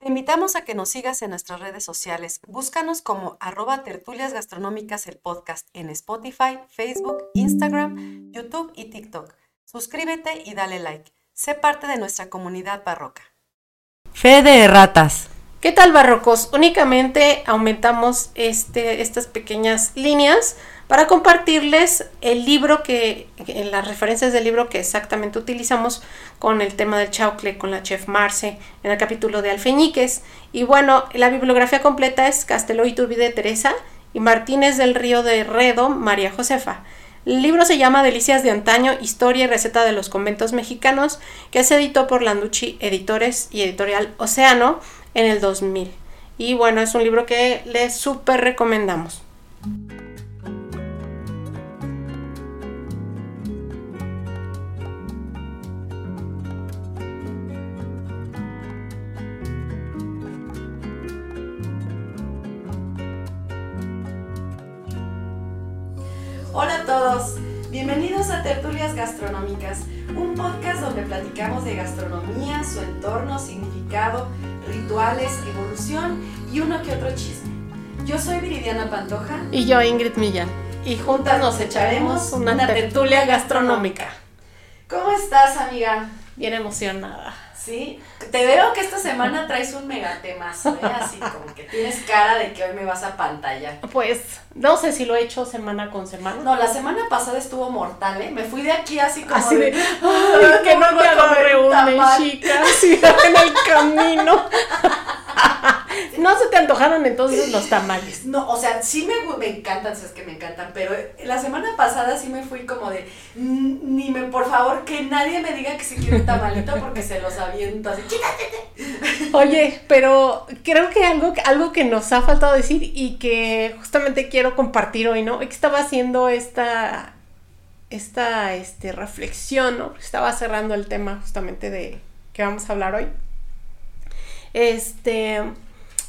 Te invitamos a que nos sigas en nuestras redes sociales. Búscanos como arroba tertulias gastronómicas el podcast en Spotify, Facebook, Instagram, YouTube y TikTok. Suscríbete y dale like. Sé parte de nuestra comunidad barroca. Fe de ratas. ¿Qué tal barrocos? Únicamente aumentamos este, estas pequeñas líneas para compartirles el libro que, las referencias del libro que exactamente utilizamos con el tema del chaucle, con la chef Marce, en el capítulo de Alfeñiques. Y bueno, la bibliografía completa es Castelo Iturbide de Teresa y Martínez del Río de Redo, María Josefa. El libro se llama Delicias de Antaño, Historia y Receta de los Conventos Mexicanos, que se editó por Landucci Editores y Editorial Océano en el 2000. Y bueno, es un libro que les súper recomendamos. Todos, bienvenidos a Tertulias Gastronómicas, un podcast donde platicamos de gastronomía, su entorno, significado, rituales, evolución y uno que otro chisme. Yo soy Viridiana Pantoja Y yo, Ingrid Millán. Y juntas nos echaremos una, tertulia gastronómica. ¿Cómo estás, amiga? Bien emocionada. Sí, te veo que esta semana traes un megatemazo, ¿eh? Así como que tienes cara de que hoy me vas a pantalla. Pues no sé si lo he hecho semana con semana. No, la semana pasada estuvo mortal, ¿eh? Me fui de aquí así como Así de, de, ay, que no una tamal". chica así en el camino. no se te antojaron entonces los tamales. No, o sea, sí me, me encantan, sabes que me encantan, pero la semana pasada sí me fui como de, "Mm, ni me, por favor, que nadie me diga que si quiere un tamalito porque se los aviento así, quítate. Oye, pero creo que algo, algo que nos ha faltado decir y que justamente quiero compartir hoy, ¿no? Estaba haciendo esta, esta este, reflexión, ¿no? Estaba cerrando el tema justamente de que vamos a hablar hoy. Este,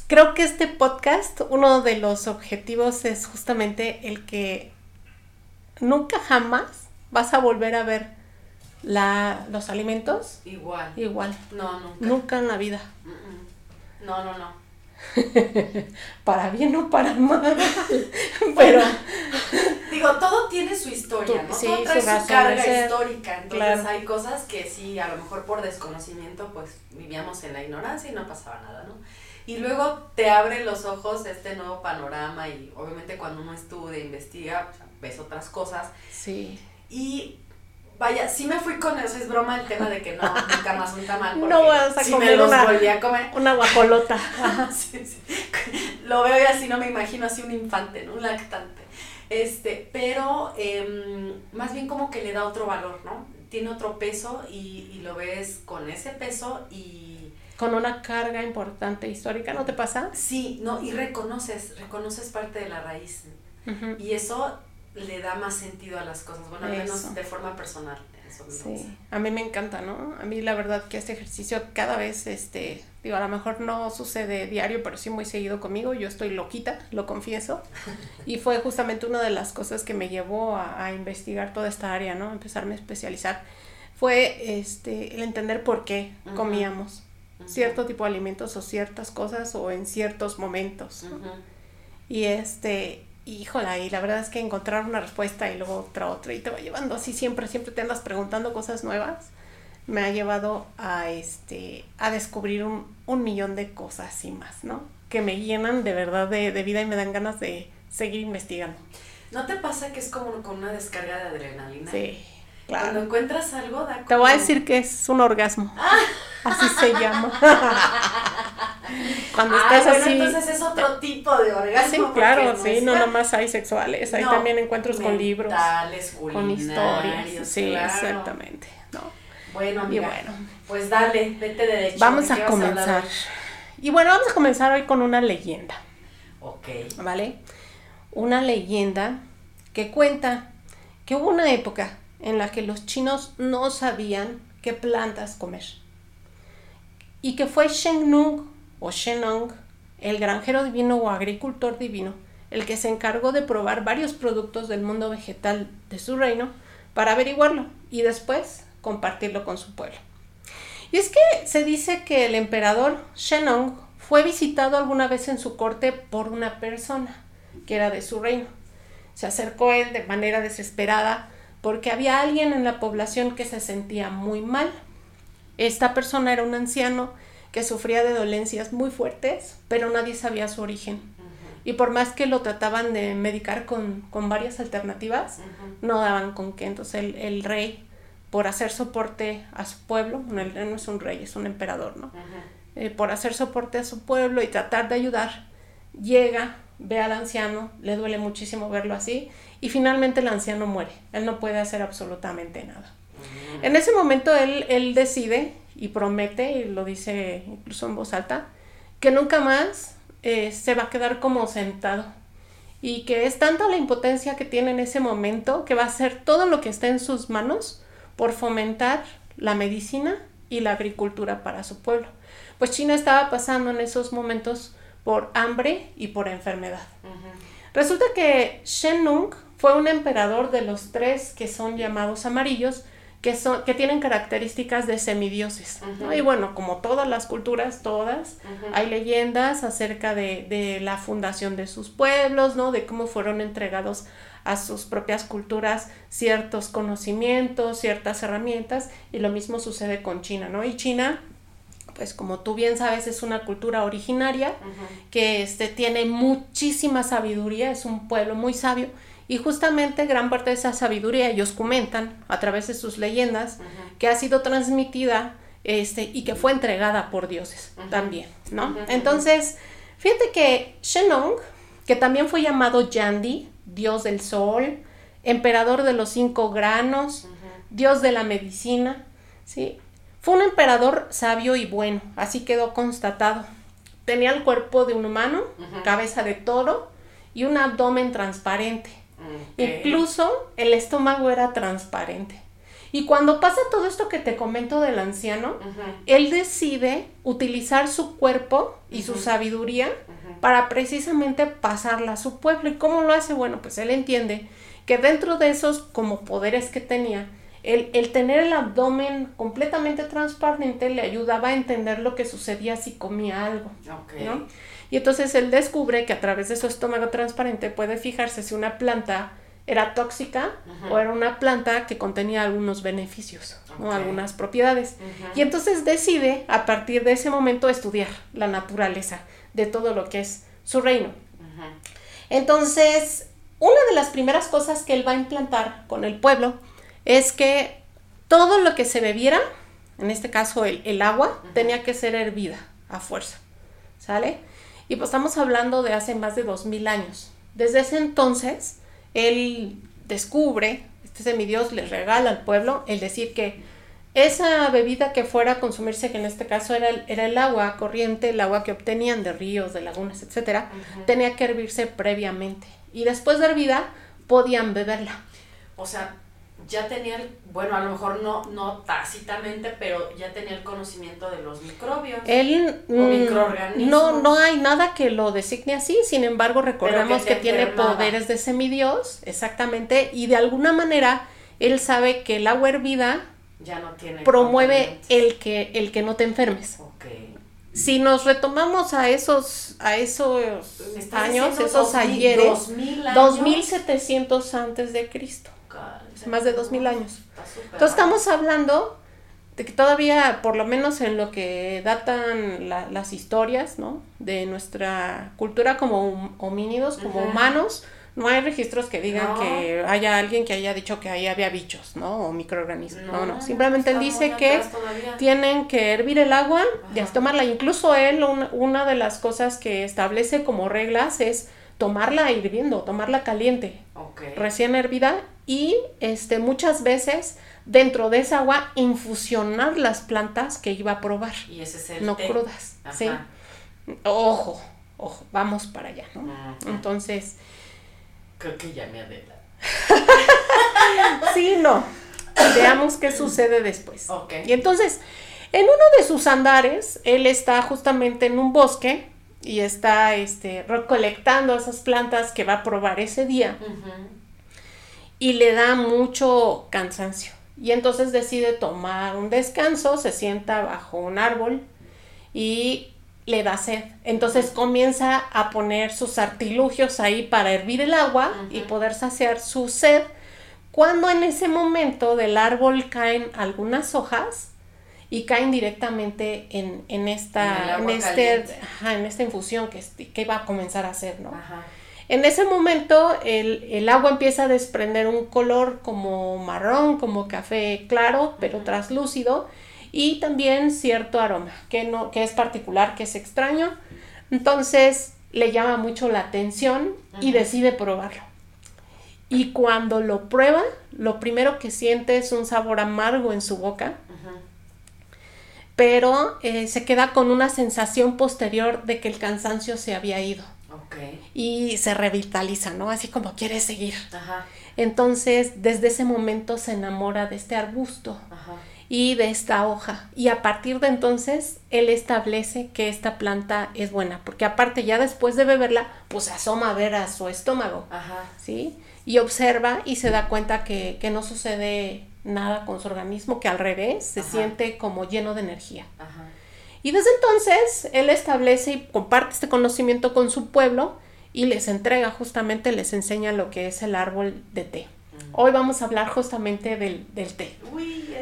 creo que este podcast, uno de los objetivos es justamente el que nunca jamás vas a volver a ver la, los alimentos Igual. igual. No, nunca. Nunca en la vida. Mm, mm. No, no, no. para bien o para mal. Pero Digo, todo tiene su historia, ¿no? sí, todo trae su carga histórica. Entonces Claro. hay cosas que sí, a lo mejor por desconocimiento, pues vivíamos en la ignorancia y no pasaba nada, ¿no? Y luego te abre los ojos este nuevo panorama y obviamente cuando uno estudia, investiga, pues, ves otras cosas. sí. Y vaya, sí me fui con eso, es broma el tema de que no, nunca más un tamal. No vas a comer me los una- volví a comer. Una guacolota. Sí, sí. Lo veo y así no me imagino así un infante, ¿no? Un lactante. Este, pero em, más bien como que le da otro valor, ¿no? Tiene otro peso y, y lo ves con ese peso y Con una carga importante histórica, ¿no te pasa? sí, no, y reconoces, reconoces parte de la raíz. Y eso le da más sentido a las cosas, bueno, al menos Eso. de forma personal. Eso. Sí, a mí me encanta, ¿no? A mí la verdad que este ejercicio cada vez, este, digo, a lo mejor no sucede diario, pero sí muy seguido conmigo. Yo estoy loquita, lo confieso. Y fue justamente una de las cosas que me llevó a, a investigar toda esta área, ¿no? Empezarme a especializar. Fue este, el entender por qué comíamos cierto tipo de alimentos o ciertas cosas o en ciertos momentos. Y este, híjola, y la verdad es que encontrar una respuesta y luego otra, otra, y te va llevando así siempre, siempre te andas preguntando cosas nuevas, me ha llevado a este, a descubrir un, un millón de cosas y más, ¿no? Que me llenan de verdad de, de vida y me dan ganas de seguir investigando. ¿No te pasa que es como con una descarga de adrenalina? Sí, Cuando claro. encuentras algo, da como... Te voy a decir que es un orgasmo. Así se llama. Cuando Ah, estás bueno, así. entonces es otro tipo de orgasmo. Sí, claro, sí, no nomás hay sexuales, hay No, también encuentros con libros, con historias. Sí, claro. exactamente. ¿no? Bueno, Y amiga, bueno, pues dale, vete derecho. vamos ¿de a comenzar. Y bueno, vamos a comenzar hoy con una leyenda, Ok. ¿vale? Una leyenda que cuenta que hubo una época en la que los chinos no sabían qué plantas comer. Y que fue Shen Nung o Shenong, el granjero divino o agricultor divino, el que se encargó de probar varios productos del mundo vegetal de su reino para averiguarlo y después compartirlo con su pueblo. Y es que se dice que el emperador Shenong fue visitado alguna vez en su corte por una persona que era de su reino. Se acercó él de manera desesperada porque había alguien en la población que se sentía muy mal. Esta persona era un anciano que sufría de dolencias muy fuertes, pero nadie sabía su origen. Y por más que lo trataban de medicar con, varias alternativas, no daban con qué. Entonces el, el, rey, por hacer soporte a su pueblo, no, él no es un rey, es un emperador, ¿no? Eh, por hacer soporte a su pueblo y tratar de ayudar, llega, ve al anciano, le duele muchísimo verlo así, y finalmente el anciano muere. Él no puede hacer absolutamente nada. En ese momento él, él decide y promete, y lo dice incluso en voz alta, que nunca más eh, se va a quedar como sentado. Y que es tanta la impotencia que tiene en ese momento que va a hacer todo lo que esté en sus manos por fomentar la medicina y la agricultura para su pueblo. Pues China estaba pasando en esos momentos por hambre y por enfermedad. Resulta que Shen Nung fue un emperador de los tres que son llamados amarillos, que, son, que tienen características de semidioses. Y bueno, como todas las culturas, todas, hay leyendas acerca de, de, la fundación de sus pueblos, ¿no? De cómo fueron entregados a sus propias culturas ciertos conocimientos, ciertas herramientas, y lo mismo sucede con China, ¿no? Y China pues como tú bien sabes, es una cultura originaria que este, tiene muchísima sabiduría, es un pueblo muy sabio y justamente gran parte de esa sabiduría ellos comentan a través de sus leyendas que ha sido transmitida este, y que fue entregada por dioses también, ¿no? Entonces, fíjate que Shenong, que también fue llamado Yandi, dios del sol, emperador de los cinco granos, dios de la medicina, ¿sí? Fue un emperador sabio y bueno, así quedó constatado. Tenía el cuerpo de un humano, cabeza de toro y un abdomen transparente. Incluso el estómago era transparente. Y cuando pasa todo esto que te comento del anciano, él decide utilizar su cuerpo y su sabiduría para precisamente pasarla a su pueblo. ¿Y cómo lo hace? Bueno, pues él entiende que dentro de esos como poderes que tenía, el, tener el abdomen completamente transparente le ayudaba a entender lo que sucedía si comía algo. Y entonces él descubre que a través de su estómago transparente puede fijarse si una planta era tóxica o era una planta que contenía algunos beneficios o algunas propiedades. Y entonces decide a partir de ese momento estudiar la naturaleza de todo lo que es su reino. Entonces, una de las primeras cosas que él va a implantar con el pueblo es que todo lo que se bebiera, en este caso el, agua, tenía que ser hervida a fuerza, ¿sale? Y pues estamos hablando de hace más de dos mil años. Desde ese entonces, él descubre, este semidios le regala al pueblo el decir que esa bebida que fuera a consumirse, que en este caso era el, era el agua corriente, el agua que obtenían de ríos, de lagunas, etcétera, tenía que hervirse previamente. Y después de hervida, podían beberla. O sea, ya tenía, bueno, a lo mejor no, no tácitamente, pero ya tenía el conocimiento de los microbios Él, o mm, microorganismos. No, no hay nada que lo designe así, sin embargo, recordemos que, tiene poderes de semidios, exactamente, y de alguna manera él sabe que el agua hervida ya no tiene promueve el que, el que no te enfermes. Si nos retomamos a esos, a esos años, esos ayeres, 2700 antes de Cristo más de dos mil años. Entonces estamos hablando de que todavía, por lo menos en lo que datan las historias, ¿no? De nuestra cultura como homínidos, como humanos, no hay registros que digan que haya alguien que haya dicho que ahí había bichos, ¿no? O microorganismos. No, no. Simplemente él dice que tienen que hervir el agua y tomarla. Incluso él, una de las cosas que establece como reglas es tomarla hirviendo, tomarla caliente, recién hervida y este, muchas veces dentro de esa agua infusionar las plantas que iba a probar. Y ese es el No crudas, ¿sí? Ojo, ojo, vamos para allá, ¿no? Entonces... Creo que ya me adela. sí, no. Veamos qué sucede después. Y entonces, en uno de sus andares, él está justamente en un bosque y está este, recolectando esas plantas que va a probar ese día. Y le da mucho cansancio. Y entonces decide tomar un descanso, se sienta bajo un árbol y le da sed. Entonces comienza a poner sus artilugios ahí para hervir el agua y poder saciar su sed. Cuando en ese momento del árbol caen algunas hojas y caen directamente en, en esta, en, este, en esta infusión que, que va a comenzar a hacer, ¿no? En ese momento el, el, agua empieza a desprender un color como marrón, como café claro, pero traslúcido y también cierto aroma que, no, que es particular, que es extraño. Entonces le llama mucho la atención y decide probarlo. Y cuando lo prueba, lo primero que siente es un sabor amargo en su boca, pero eh, se queda con una sensación posterior de que el cansancio se había ido. Y se revitaliza, ¿no? Así como quiere seguir. Entonces, desde ese momento se enamora de este arbusto. Ajá y de esta hoja. Y a partir de entonces, él establece que esta planta es buena, porque aparte ya después de beberla, pues asoma a ver a su estómago, Ajá. ¿sí? Y observa y se da cuenta que, no sucede nada con su organismo, que al revés, se siente como lleno de energía. Ajá. Y desde entonces, él establece y comparte este conocimiento con su pueblo y les entrega justamente, les enseña lo que es el árbol de té. Hoy vamos a hablar justamente del, del té,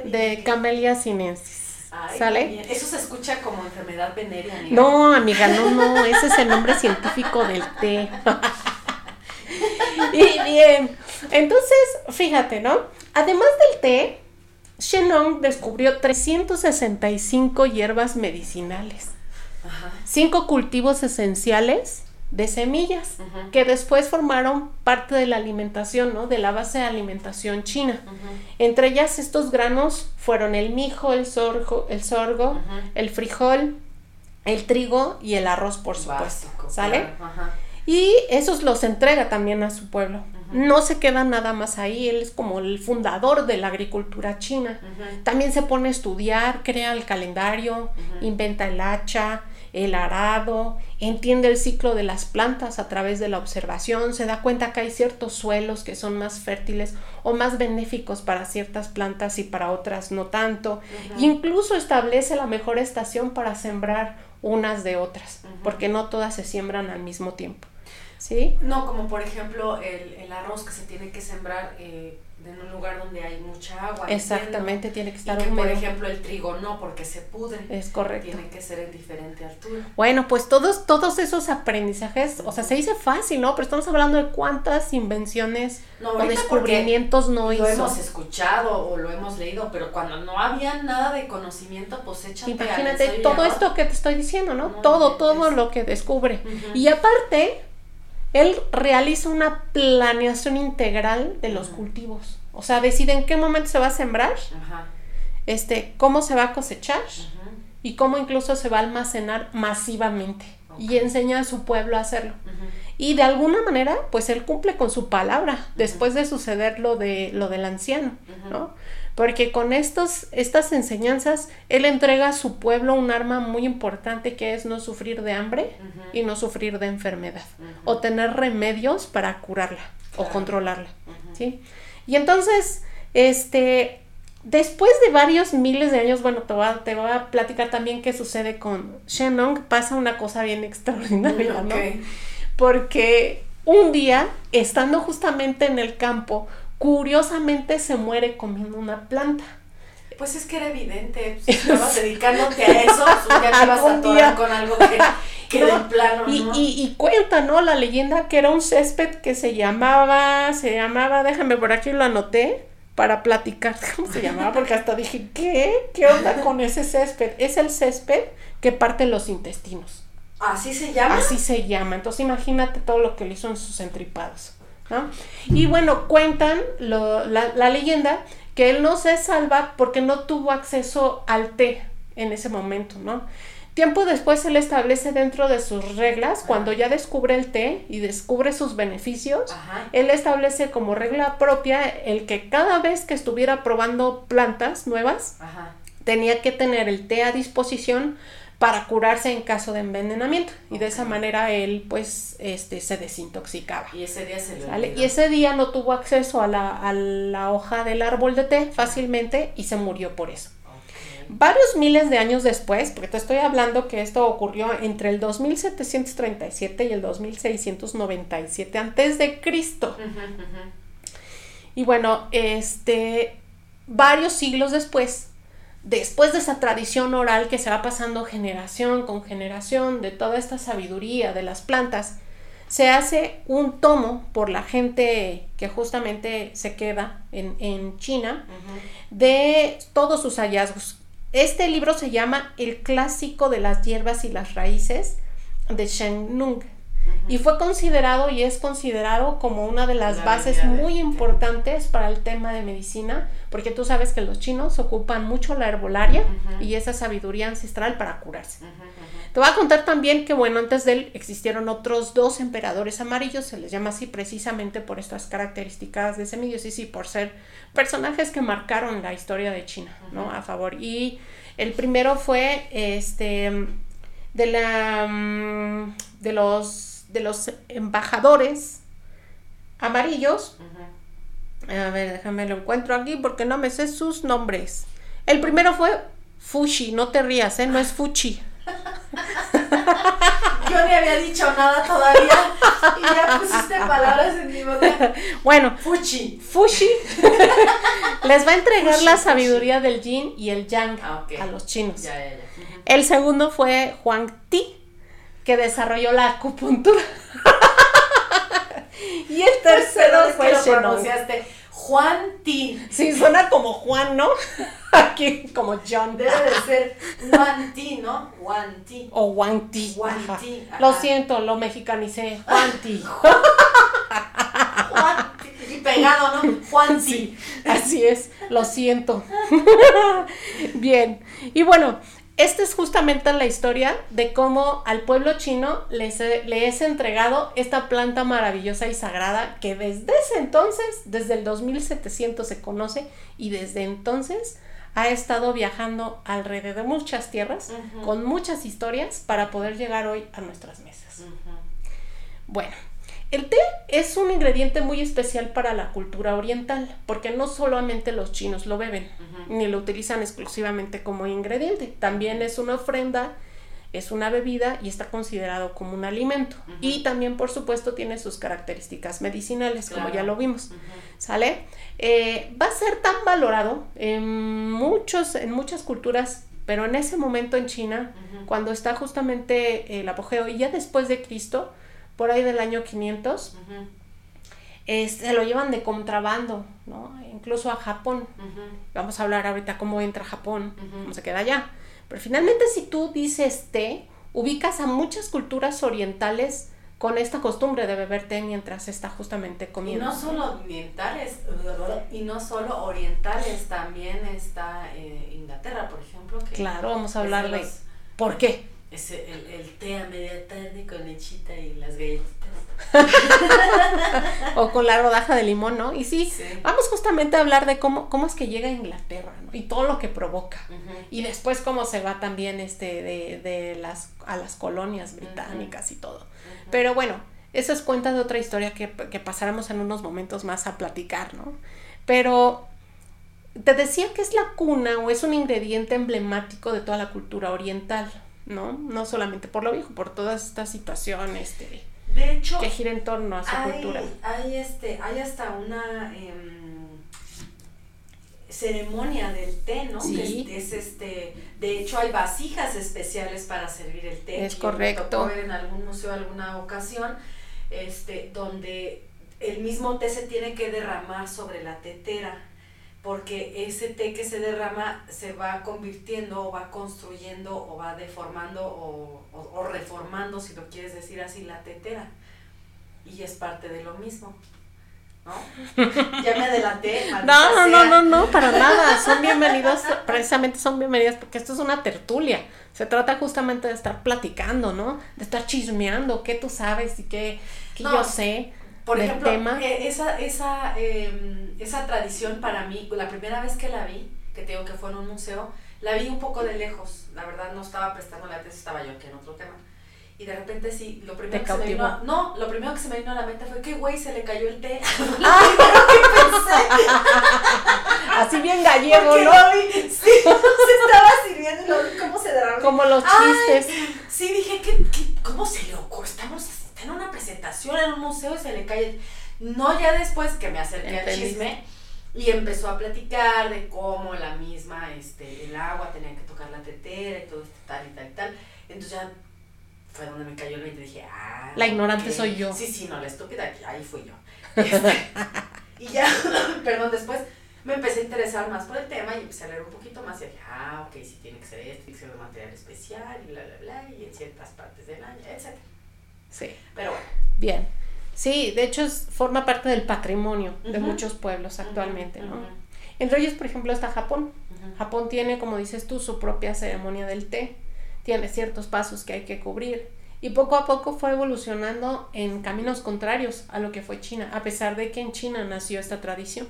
de Camellia sinensis. ¿Sale? Eso se escucha como enfermedad venérea. No, amiga, no, no, ese es el nombre científico del té. y bien, entonces, fíjate, ¿no? Además del té, Shenong descubrió 365 hierbas medicinales, Ajá. cinco cultivos esenciales de semillas que después formaron parte de la alimentación, ¿no? De la base de alimentación china. Entre ellas estos granos fueron el mijo, el sorgo, el sorgo, el frijol, el trigo y el arroz, por supuesto. ¿Sale? Y esos los entrega también a su pueblo. No se queda nada más ahí, él es como el fundador de la agricultura china. También se pone a estudiar, crea el calendario, inventa el hacha, el arado, entiende el ciclo de las plantas a través de la observación, se da cuenta que hay ciertos suelos que son más fértiles o más benéficos para ciertas plantas y para otras no tanto. Incluso establece la mejor estación para sembrar unas de otras, porque no todas se siembran al mismo tiempo. ¿Sí? No, como por ejemplo el, el arroz que se tiene que sembrar eh, en un lugar donde hay mucha agua. Exactamente, tiene que estar y que, Por ejemplo, el trigo no, porque se pudre. Es correcto. Tiene que ser en diferente altura. Bueno, pues todos, todos esos aprendizajes, o sea, se dice fácil, ¿no? Pero estamos hablando de cuántas invenciones o descubrimientos no hizo. Lo hemos escuchado o lo hemos leído, pero cuando no había nada de conocimiento, pues échate Imagínate todo esto que te estoy diciendo, ¿no? todo, todo lo que descubre. Y aparte, él realiza una planeación integral de los cultivos. O sea, decide en qué momento se va a sembrar, este, cómo se va a cosechar y cómo incluso se va a almacenar masivamente. Y enseña a su pueblo a hacerlo. Y de alguna manera, pues él cumple con su palabra después de suceder lo, de, lo del anciano, ¿no? Porque con estos, estas enseñanzas él entrega a su pueblo un arma muy importante que es no sufrir de hambre y no sufrir de enfermedad o tener remedios para curarla o controlarla, ¿sí? Y entonces, este, después de varios miles de años, bueno, te voy a, te voy a platicar también qué sucede con Shenong, pasa una cosa bien extraordinaria, ¿no? Porque un día, estando justamente en el campo, curiosamente se muere comiendo una planta. Pues es que era evidente, si estabas dedicándote a eso, pues ya te vas a atorar con algo que, que de plano, y, y, y, cuenta, ¿no? La leyenda que era un césped que se llamaba, se llamaba, déjame por aquí lo anoté para platicar cómo se llamaba, porque hasta dije, ¿qué? ¿Qué onda con ese césped? Es el césped que parte los intestinos. ¿Así se llama? Así se llama. Entonces imagínate todo lo que le hizo en sus entripados. Y bueno, cuentan la, leyenda que él no se salva porque no tuvo acceso al té en ese momento, ¿no? Tiempo después él establece dentro de sus reglas, cuando ya descubre el té y descubre sus beneficios, él establece como regla propia el que cada vez que estuviera probando plantas nuevas, tenía que tener el té a disposición para curarse en caso de envenenamiento. Y de esa manera él pues este, se desintoxicaba. Y ese día se le. Y ese día no tuvo acceso a la, a la hoja del árbol de té fácilmente y se murió por eso. Varios miles de años después, porque te estoy hablando que esto ocurrió entre el 2737 y el 2697 antes de Cristo. Y bueno, este varios siglos después, después de esa tradición oral que se va pasando generación con generación de toda esta sabiduría de las plantas, se hace un tomo por la gente que justamente se queda en, en China de todos sus hallazgos. Este libro se llama El clásico de las hierbas y las raíces de Shen Nung. Y fue considerado y es considerado como una de las La bases muy té. importantes para el tema de medicina, porque tú sabes que los chinos ocupan mucho la herbolaria y esa sabiduría ancestral para curarse. Te voy a contar también que, bueno, antes de él existieron otros dos emperadores amarillos, se les llama así precisamente por estas características de semidiosis y por ser personajes que marcaron la historia de China, ¿no? A favor. Y el primero fue este de la mm, de los de los embajadores amarillos. A ver, déjame lo encuentro aquí porque no me sé sus nombres. El primero fue Fushi, no te rías, ¿eh? No es Fuchi. Yo ni había dicho nada todavía y ya pusiste palabras en mi boca. Bueno, Fuchi. Fushi les va a entregar Fushi, la Fushi. sabiduría del yin y el yang Ah, a los chinos. Ya, ya, ya. Ujú. El segundo fue Huang Ti, que desarrolló la acupuntura. y el tercero Perdón, es fue que lo. Juan Ti. Sí, suena como Juan, ¿no? Aquí como John. Debe de ser Juan Ti, ¿no? Juan Ti. O. Wang ajá. Ti, ajá. Lo siento, lo mexicanicé. Juan Ti. Juan Ti. Y pegado, ¿no? Juan. Sí, así es, lo siento. Bien, y bueno, esta es justamente la historia de cómo al pueblo chino le es entregado esta planta maravillosa y sagrada que desde ese entonces, desde el 2700 se conoce y desde entonces ha estado viajando alrededor de muchas tierras con muchas historias para poder llegar hoy a nuestras mesas. Bueno, el té es un ingrediente muy especial para la cultura oriental, porque no solamente los chinos lo beben, ni lo utilizan exclusivamente como ingrediente, también es una ofrenda, es una bebida y está considerado como un alimento. Y también, por supuesto, tiene sus características medicinales, como ya lo vimos. ¿Sale? Eh, va a ser tan valorado en, muchos, en muchas culturas, pero en ese momento en China, cuando está justamente el apogeo y ya después de Cristo, por ahí del año 500, Ujú. eh, se lo llevan de contrabando, ¿no? Incluso a Japón. Ujú. Vamos a hablar ahorita cómo entra Japón, Ujú. cómo se queda allá. Pero finalmente si tú dices té, ubicas a muchas culturas orientales con esta costumbre de beber té mientras está justamente Y comiendo. no solo orientales, y no solo orientales, también está eh, Inglaterra, por ejemplo. Que Claro, vamos a es hablar de los- por qué. Es el, el té a media tarde con lechita y las galletitas. O con la rodaja de limón, ¿no? Y sí, Sí. vamos justamente a hablar de cómo, cómo es que llega a Inglaterra, ¿no? Y todo lo que provoca. Y después cómo se va también este de, de las a las colonias británicas y todo. Pero bueno, eso es cuenta de otra historia que, que pasaremos en unos momentos más a platicar, ¿no? Pero te decía que es la cuna o es un ingrediente emblemático de toda la cultura oriental, ¿no? No solamente por lo viejo, por todas estas situaciones este, De hecho, que gira en torno a su hay, cultura. hay, este, hay hasta una em, ceremonia del té, ¿no? Sí. Que es, es, este, de hecho hay vasijas especiales para servir el té. Es que me correcto. tocó ver en algún museo alguna ocasión, este, donde el mismo té se tiene que derramar sobre la tetera porque ese té que se derrama se va convirtiendo o va construyendo o va deformando o, o- o reformando, si lo quieres decir así, la tetera. Y es parte de lo mismo. ¿No? Ya me adelanté. No, no, no, no, no, para nada. Son bienvenidos, precisamente son bienvenidas porque esto es una tertulia. Se trata justamente de estar platicando, ¿no? De estar chismeando qué tú sabes y qué, qué No, yo sé Por del ejemplo, tema. eh, esa, esa, eh, esa tradición para mí, la primera vez que la vi, que te digo que fue en un museo, la vi un poco de lejos. la verdad no estaba prestando la atención, estaba yo aquí en otro tema. Y de repente sí, lo primero que se me vino a, no, lo primero que se me vino a la mente fue que güey se le cayó el té. Así bien gallego, ¿no? vi, sí, se estaba sirviendo y lo vi cómo se derramó. Como los Ay, chistes. Sí, dije, ¿qué, qué, cómo se le ocurre? Estamos está en una presentación en un museo y se le cae. el- No, ya después que me acerqué al chisme y empezó a platicar de cómo la misma, este, el agua tenía que tocar la tetera y todo este tal y tal y tal. Entonces ya fue donde me cayó el 20 y dije, ah. La ignorante soy yo. Sí, sí, no, la estúpida ahí fui yo. Este, y ya, perdón, después me empecé a interesar más por el tema y empecé a leer un poquito más y dije, ah, ok, sí tiene que ser esto, tiene que ser de material especial y bla, bla, bla, y en ciertas partes del año, etc. Sí. Pero bueno. Bien. Sí, de hecho es, forma parte del patrimonio de muchos pueblos actualmente, ¿no? Ujú, Entre ellos, por ejemplo, está Japón. Japón tiene, como dices tú, su propia ceremonia del té. Tiene ciertos pasos que hay que cubrir. Y poco a poco fue evolucionando en caminos contrarios a lo que fue China, a pesar de que en China nació esta tradición.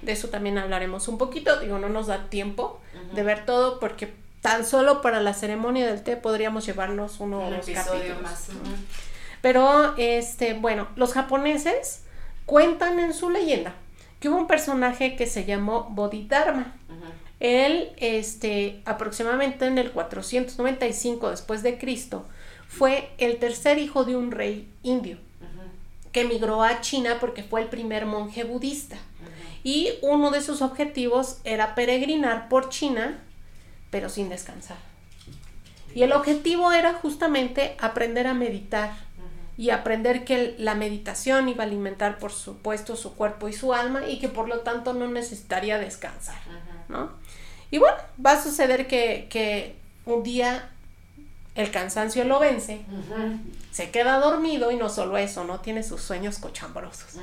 De eso también hablaremos un poquito. Digo, no nos da tiempo de ver todo porque tan solo para la ceremonia del té podríamos llevarnos uno o dos capítulos. más. Pero, este, bueno, los japoneses cuentan en su leyenda que hubo un personaje que se llamó Bodhidharma. Él, este, aproximadamente en el 495 después de Cristo, fue el tercer hijo de un rey indio que emigró a China porque fue el primer monje budista. Y uno de sus objetivos era peregrinar por China, pero sin descansar. Y el objetivo era justamente aprender a meditar. Y aprender que la meditación iba a alimentar, por supuesto, su cuerpo y su alma y que por lo tanto no necesitaría descansar. ¿no? Y bueno, va a suceder que, que un día el cansancio lo vence, se queda dormido y no solo eso, ¿no? Tiene sus sueños cochambrosos.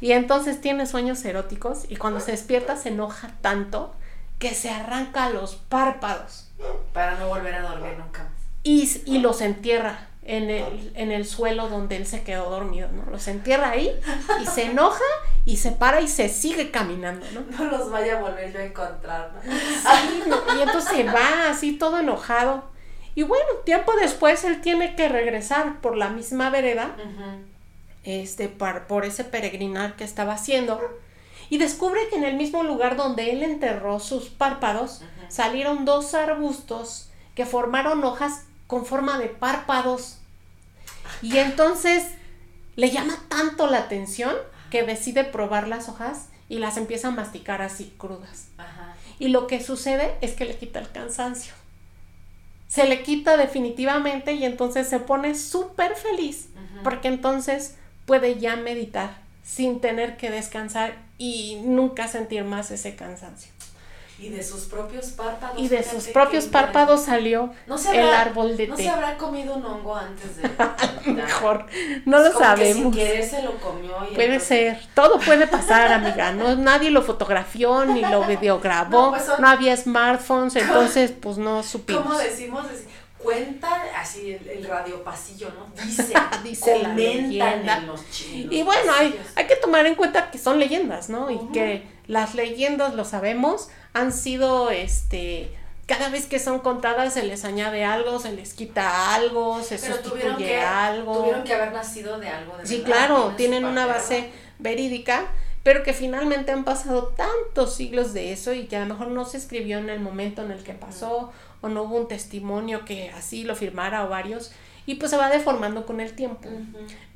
Y entonces tiene sueños eróticos y cuando se despierta se enoja tanto que se arranca los párpados Para no volver a dormir nunca y, y los entierra en el, en el suelo donde él se quedó dormido, ¿no? Los entierra ahí y se enoja y se para y se sigue caminando, ¿no? No los vaya a volver yo a encontrar. ¿no? Sí, no, y entonces se va así todo enojado. Y bueno, tiempo después él tiene que regresar por la misma vereda este, par- por ese peregrinar que estaba haciendo. Y descubre que en el mismo lugar donde él enterró sus párpados, salieron dos arbustos que formaron hojas con forma de párpados. Y entonces le llama tanto la atención que decide probar las hojas y las empieza a masticar así crudas. Ajá. Y lo que sucede es que le quita el cansancio. Se le quita definitivamente y entonces se pone súper feliz porque entonces puede ya meditar sin tener que descansar y nunca sentir más ese cansancio. Y de sus propios párpados. Y de sus propios párpados salió No se el habrá- árbol de ¿No té. se habrá comido un hongo antes de.? Mejor, no lo Es como que sabemos. sin querer se lo comió. Y Puede entonces- ser, todo puede pasar, amiga. No, nadie lo fotografió ni lo videograbó. No, No, pues son- había smartphones, entonces pues no supimos. ¿Cómo decimos? Deci- Cuenta así el, el radio pasillo, ¿no? Dice, Dice la comentan leyenda. en los chinos. Y bueno, hay, hay que tomar en cuenta que son leyendas, ¿no? Y que las leyendas, lo sabemos, han sido, este, cada vez que son contadas se les añade algo, se les quita algo, se Pero tuvieron sustituye que, algo. tuvieron que haber nacido de algo de Sí, verdad, claro, tienen una base verídica, pero que finalmente han pasado tantos siglos de eso y que a lo mejor no se escribió en el momento en el que pasó o no hubo un testimonio que así lo firmara o varios y pues se va deformando con el tiempo.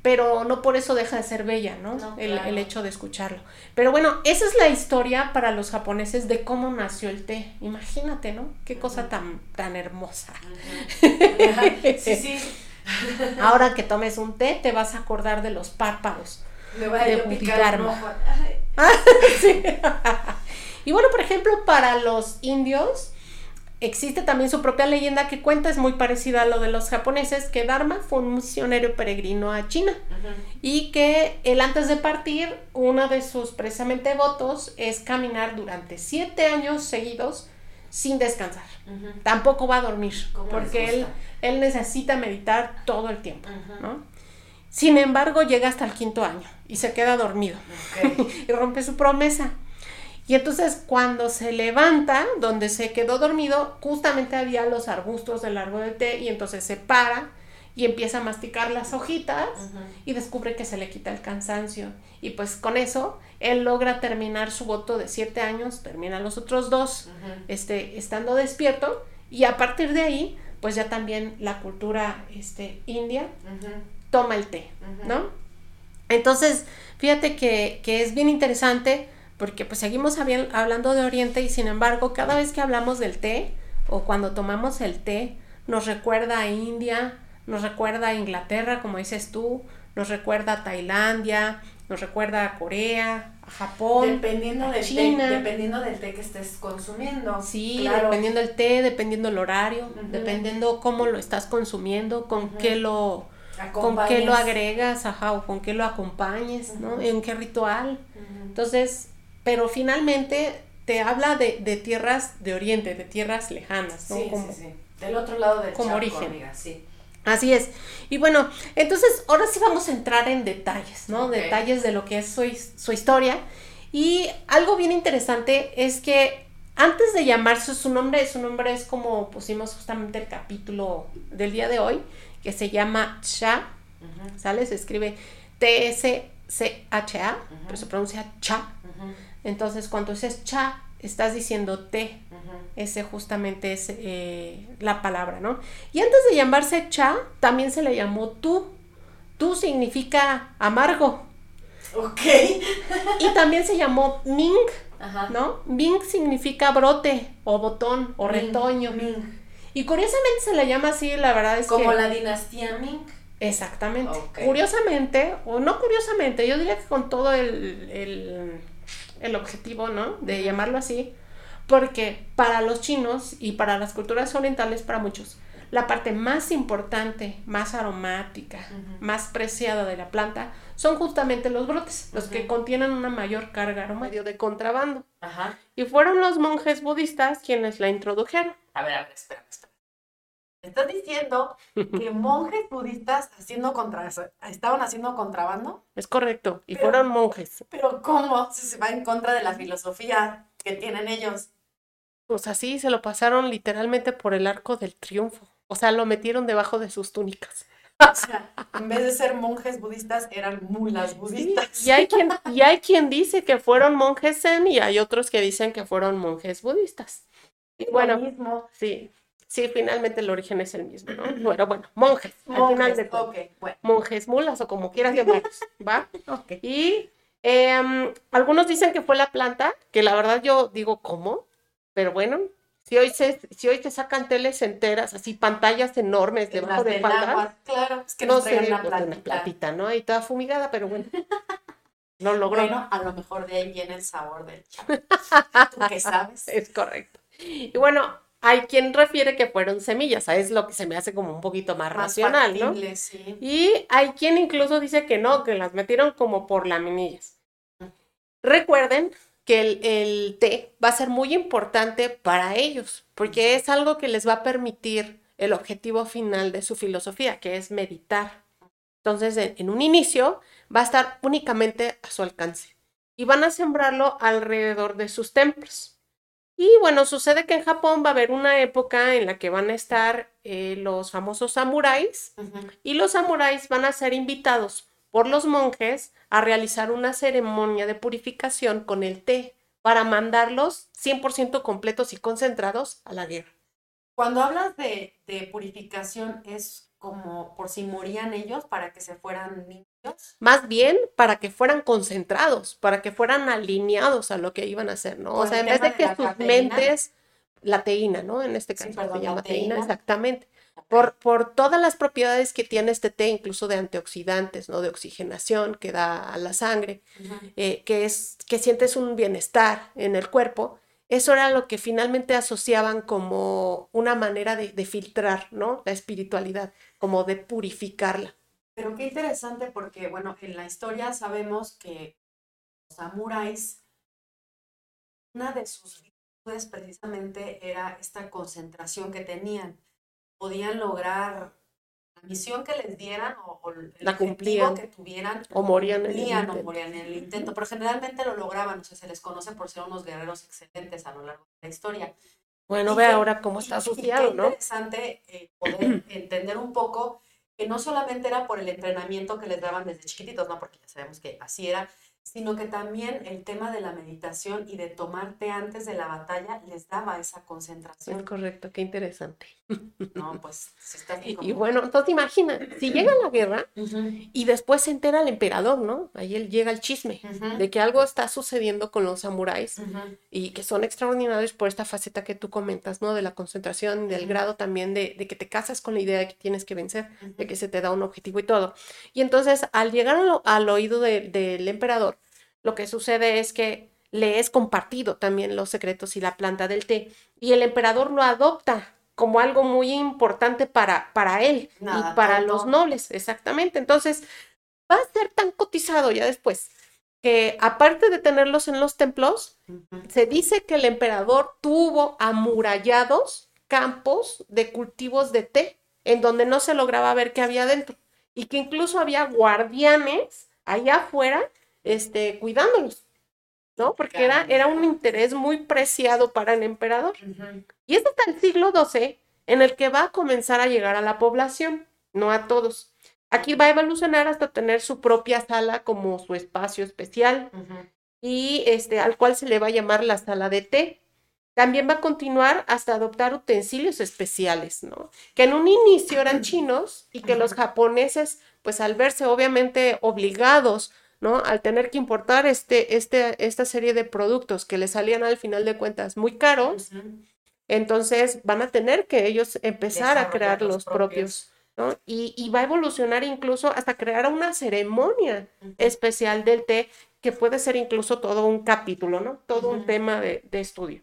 Pero no por eso deja de ser bella, ¿no? No, el, claro. el hecho de escucharlo. Pero bueno, esa es la historia para los japoneses de cómo nació el té. Imagínate, ¿no? Qué cosa tan, tan hermosa. Sí, sí. Ahora que tomes un té, te vas a acordar de los párpados. Me voy a De picar. Ay, Sí. y bueno, por ejemplo, para los indios existe también su propia leyenda que cuenta, es muy parecida a lo de los japoneses, que Dharma fue un misionero peregrino a China y que él antes de partir, uno de sus precisamente votos es caminar durante siete años seguidos sin descansar. Tampoco va a dormir, ¿Cómo les porque él, él necesita meditar todo el tiempo. Sin embargo, llega hasta el quinto año y se queda dormido y rompe su promesa. Y entonces cuando se levanta, donde se quedó dormido, justamente había los arbustos del árbol del té y entonces se para y empieza a masticar las hojitas y descubre que se le quita el cansancio. Y pues con eso él logra terminar su voto de siete años, termina los otros dos, este, estando despierto. Y a partir de ahí, pues ya también la cultura este, india toma el té, ¿no? Entonces, fíjate que, que es bien interesante porque pues seguimos hablando de Oriente y sin embargo cada vez que hablamos del té o cuando tomamos el té nos recuerda a India, nos recuerda a Inglaterra, como dices tú, nos recuerda a Tailandia, nos recuerda a Corea, a Japón, dependiendo del China. Té, dependiendo del té que estés consumiendo. Sí, dependiendo del té, dependiendo el horario, dependiendo cómo lo estás consumiendo, con qué lo con qué lo agregas, ajá, o con qué lo acompañes, ¿no? En qué ritual. Entonces, pero finalmente te habla de, de, tierras de Oriente, de tierras lejanas, ¿no? Sí, como, sí, sí. Del otro lado del como charco, origen. amiga, sí. Así es. Y bueno, entonces ahora sí vamos a entrar en detalles, ¿no? Detalles de lo que es su, his- su historia. Y algo bien interesante es que antes de llamarse su nombre, su nombre es como pusimos justamente el capítulo del día de hoy, que se llama Cha, Ujú, ¿sale? Se escribe T-S-C-H-A, pero se pronuncia Cha. ujú, Entonces, cuando dices Cha, estás diciendo té. ujú. Ese justamente es eh, la palabra, ¿no? Y antes de llamarse Cha, también se le llamó tú. Tú significa amargo. Ok. Y también se llamó Ming, Ajá. ¿no? Ming significa brote o botón o Ming, retoño. Ming. Y curiosamente se le llama así, la verdad es Como que... la dinastía Ming. Exactamente. Curiosamente, o no curiosamente, yo diría que con todo el, el, el objetivo, ¿no? De llamarlo así, porque para los chinos y para las culturas orientales, para muchos, la parte más importante, más aromática, más preciada de la planta son justamente los brotes, los que contienen una mayor carga aromática de contrabando. Ajá. Y fueron los monjes budistas quienes la introdujeron. A ver, a ver, espera, espera. ¿Estás diciendo que monjes budistas haciendo contra, estaban haciendo contrabando? Es correcto, y Pero- fueron monjes. Pero ¿cómo? Si se va en contra de la filosofía que tienen ellos. Pues así se lo pasaron literalmente por el arco del triunfo. O sea, lo metieron debajo de sus túnicas. O sea, en vez de ser monjes budistas, eran mulas budistas. Y hay quien, y hay quien dice que fueron monjes zen y hay otros que dicen que fueron monjes budistas. Y bueno, mismo. sí, sí, finalmente el origen es el mismo, ¿no? Pero bueno, monjes, al final Monjes, de todo. ok, bueno. Monjes mulas o como quieras llamarlos, ¿va? Ok. Y em, algunos dicen que fue la planta, que la verdad yo digo, ¿cómo? Pero bueno, si hoy se, si hoy te sacan teles enteras, así pantallas enormes debajo de agua, claro, es que no sé, una pues, una plantita. platita, ¿no? Ahí toda fumigada, pero bueno, lo logró. Bueno, a lo mejor de ahí viene el sabor del chá. ¿Tú qué sabes? Es correcto. Y bueno, hay quien refiere que fueron semillas, es lo que se me hace como un poquito más, Más racional, ¿no? sí. Y hay quien incluso dice que no, que las metieron como por laminillas. Recuerden que el, el té va a ser muy importante para ellos, porque es algo que les va a permitir el objetivo final de su filosofía, que es meditar. Entonces, en, en un inicio va a estar únicamente a su alcance y van a sembrarlo alrededor de sus templos. Y bueno, sucede que en Japón va a haber una época en la que van a estar eh, los famosos samuráis y los samuráis van a ser invitados por los monjes a realizar una ceremonia de purificación con el té para mandarlos 100% completos y concentrados a la guerra. Cuando hablas de, de purificación, es como por si morían ellos para que se fueran. Más bien para que fueran concentrados, para que fueran alineados a lo que iban a hacer, ¿no? O sea, en vez de de que sus cafeína. mentes, la teína, ¿no? En este Sí, caso perdón, se la llama teína, teína. exactamente. Por, por todas las propiedades que tiene este té, incluso de antioxidantes, ¿no? De oxigenación que da a la sangre. Eh, que es que sientes un bienestar en el cuerpo, eso era lo que finalmente asociaban como una manera de, de filtrar, ¿no? La espiritualidad, como de purificarla. Pero qué interesante porque, bueno, en la historia sabemos que los samuráis, una de sus virtudes precisamente era esta concentración que tenían. Podían lograr la misión que les dieran o, o el La cumplían. que tuvieran O morían en el cumplían o intento. morían en el intento, pero generalmente lo lograban, o sea, se les conoce por ser unos guerreros excelentes a lo largo de la historia. Bueno, Y ve ahora cómo está asociado, ¿no? interesante eh, poder entender un poco que no solamente era por el entrenamiento que les daban desde chiquititos, no, porque ya sabemos que así era, sino que también el tema de la meditación y de tomarte antes de la batalla les daba esa Es concentración. correcto, qué interesante. No, pues si está así Y, como... y bueno, entonces imagina, si llega la guerra y después se entera el emperador, ¿no? Ahí él llega el chisme de que algo está sucediendo con los samuráis y que son extraordinarios por esta faceta que tú comentas, ¿no? De la concentración del grado también de, de que te casas con la idea de que tienes que vencer, de que se te da un objetivo y todo. Y entonces, al llegar al, al oído de- del emperador, lo que sucede es que le es compartido también los secretos y la planta del té, y el emperador lo adopta como algo muy importante para, para él Nada y para los nobles, exactamente. Entonces, va a ser tan cotizado ya después que aparte de tenerlos en los templos, se dice que el emperador tuvo amurallados campos de cultivos de té, en donde no se lograba ver qué había dentro, y que incluso había guardianes allá afuera, este, cuidándolos, ¿no? Porque era, era un interés muy preciado para el emperador. Y es hasta el siglo XII en el que va a comenzar a llegar a la población, no a todos. Aquí va a evolucionar hasta tener su propia sala como su espacio especial y este, al cual se le va a llamar la sala de té. También va a continuar hasta adoptar utensilios especiales, ¿no? Que en un inicio eran chinos y que los japoneses, pues al verse obviamente obligados, ¿no? Al tener que importar este, este, esta serie de productos que les salían al final de cuentas muy caros, entonces van a tener que ellos empezar a crear los los propios, ¿no? Y, y va a evolucionar incluso hasta crear una ceremonia especial del té que puede ser incluso todo un capítulo, ¿no? Todo un tema de, de estudio.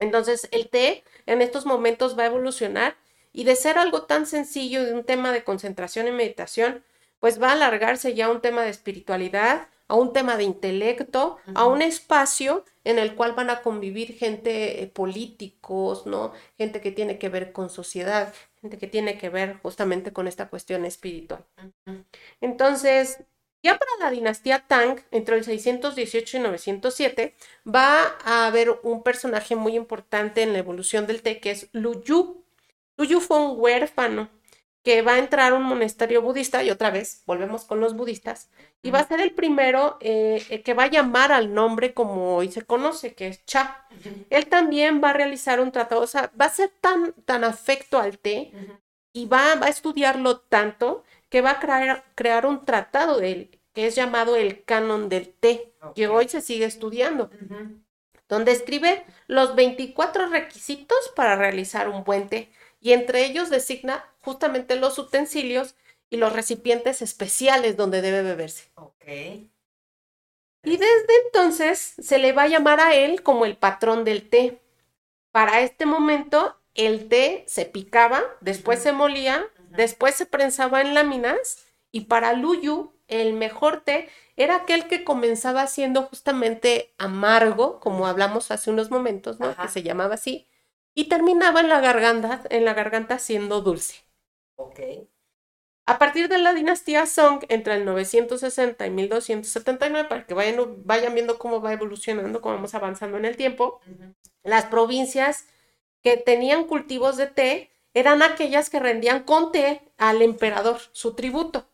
Entonces, el té en estos momentos va a evolucionar y de ser algo tan sencillo, de un tema de concentración y meditación, pues va a alargarse ya a un tema de espiritualidad, a un tema de intelecto, a un espacio en el cual van a convivir gente, eh, políticos, ¿no? Gente que tiene que ver con sociedad, gente que tiene que ver justamente con esta cuestión espiritual. Entonces, ya para la dinastía Tang, entre el 618 y 907, va a haber un personaje muy importante en la evolución del té, que es Lu Yu. Lu Yu fue un huérfano que va a entrar a un monasterio budista, y otra vez, volvemos con los budistas, y va a ser el primero eh, eh, que va a llamar al nombre como hoy se conoce, que es Cha. Él también va a realizar un tratado, o sea, va a ser tan, tan afecto al té y va, va a estudiarlo tanto que va a crear, crear un tratado de él, que es llamado el canon del té, que hoy se sigue estudiando, donde escribe los 24 requisitos para realizar un buen té, y entre ellos designa justamente los utensilios y los recipientes especiales donde debe beberse. Ok. Y desde entonces se le va a llamar a él como el patrón del té. Para este momento, el té se picaba, después se molía, después se prensaba en láminas, y para Luyu, el mejor té era aquel que comenzaba siendo justamente amargo, como hablamos hace unos momentos, ¿no? Ajá. Que se llamaba así, y terminaba en la garganta, en la garganta siendo dulce. Ok. A partir de la dinastía Song, entre el 960 y 1279, para que vayan, vayan viendo cómo va evolucionando, cómo vamos avanzando en el tiempo, las provincias que tenían cultivos de té eran aquellas que rendían con té al emperador, su tributo.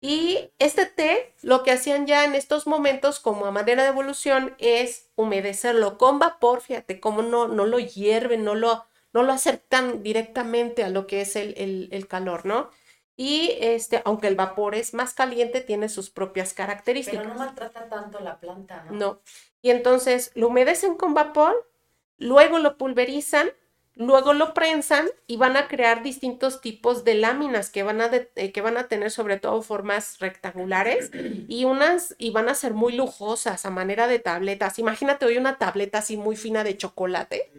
Y este té, lo que hacían ya en estos momentos como a manera de evolución es humedecerlo con vapor, fíjate cómo no, no lo hierven, no lo, no lo acercan directamente a lo que es el, el- el calor, ¿no? Y este, aunque el vapor es más caliente, tiene sus propias características. Pero no maltrata tanto la planta, ¿no? No. Y entonces lo humedecen con vapor, luego lo pulverizan, luego lo prensan y van a crear distintos tipos de láminas que van a, de- eh, que van a tener sobre todo formas rectangulares y unas y van a ser muy lujosas a manera de tabletas. Imagínate hoy una tableta así muy fina de chocolate,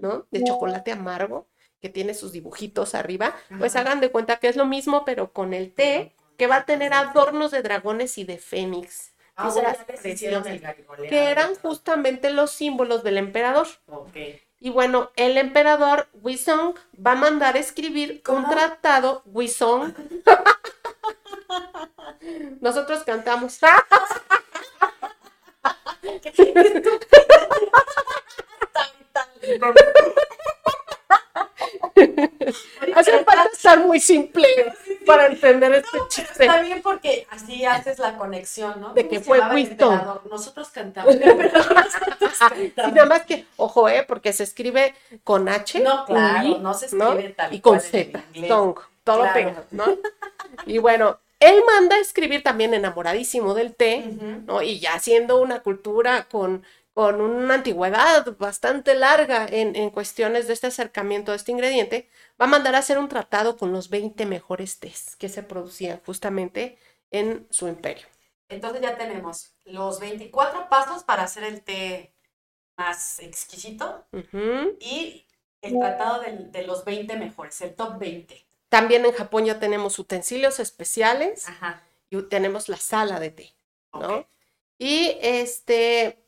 ¿no? De chocolate amargo que tiene sus dibujitos arriba. Pues hagan de cuenta que es lo mismo pero con el té que va a tener adornos de dragones y de fénix Ah, que eran justamente los símbolos del emperador. Ok. Y bueno, el emperador Wizong va a mandar escribir un tratado Wizong. Nosotros cantamos. Hace falta estar muy simple para entender este chiste. Está bien porque así haces la conexión, ¿no? De ¿Cómo que fue Winston. Nosotros cantamos. Nosotros Y nada más que, ojo, eh, porque se escribe con H, No, claro, no se ¿no? escribe tal y con Z, song, todo Claro. ¿no? Y bueno, él manda a escribir también enamoradísimo del té. ¿no? Y ya siendo una cultura con, con una antigüedad bastante larga en, en cuestiones de este acercamiento a este ingrediente, va a mandar a hacer un tratado con los 20 mejores tés que se producían justamente en su imperio. Entonces ya tenemos los 24 pasos para hacer el té más exquisito Ujú. y el tratado de, los 20 mejores, el top 20. También en Japón ya tenemos utensilios especiales Ajá. y tenemos la sala de té. ¿no? Y este,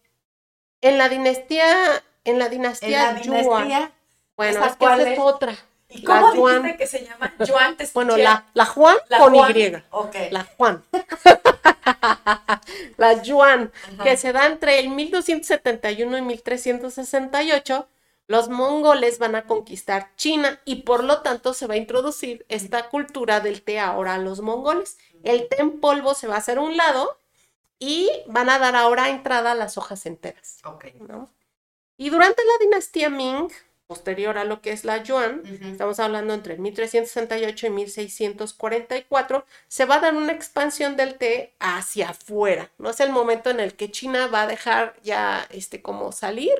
en la dinastía, en la En dinastía, la Yuan, dinastía, bueno, ¿esa es que cuál esa es? otra. ¿y la cómo Yuan. dijiste que se llama? Yuan, te Bueno, la, la Juan La con Juan. Y, Ok. la Juan. la Yuan, Ajá. que se da entre el 1271 y 1368. Los mongoles van a conquistar China y por lo tanto se va a introducir esta cultura del té ahora a los mongoles. El té en polvo se va a hacer a un lado y van a dar ahora entrada a las hojas enteras. ¿no? Y durante la dinastía Ming, posterior a lo que es la Yuan, estamos hablando entre 1368 y 1644, se va a dar una expansión del té hacia afuera. No es el momento en el que China va a dejar ya este como salir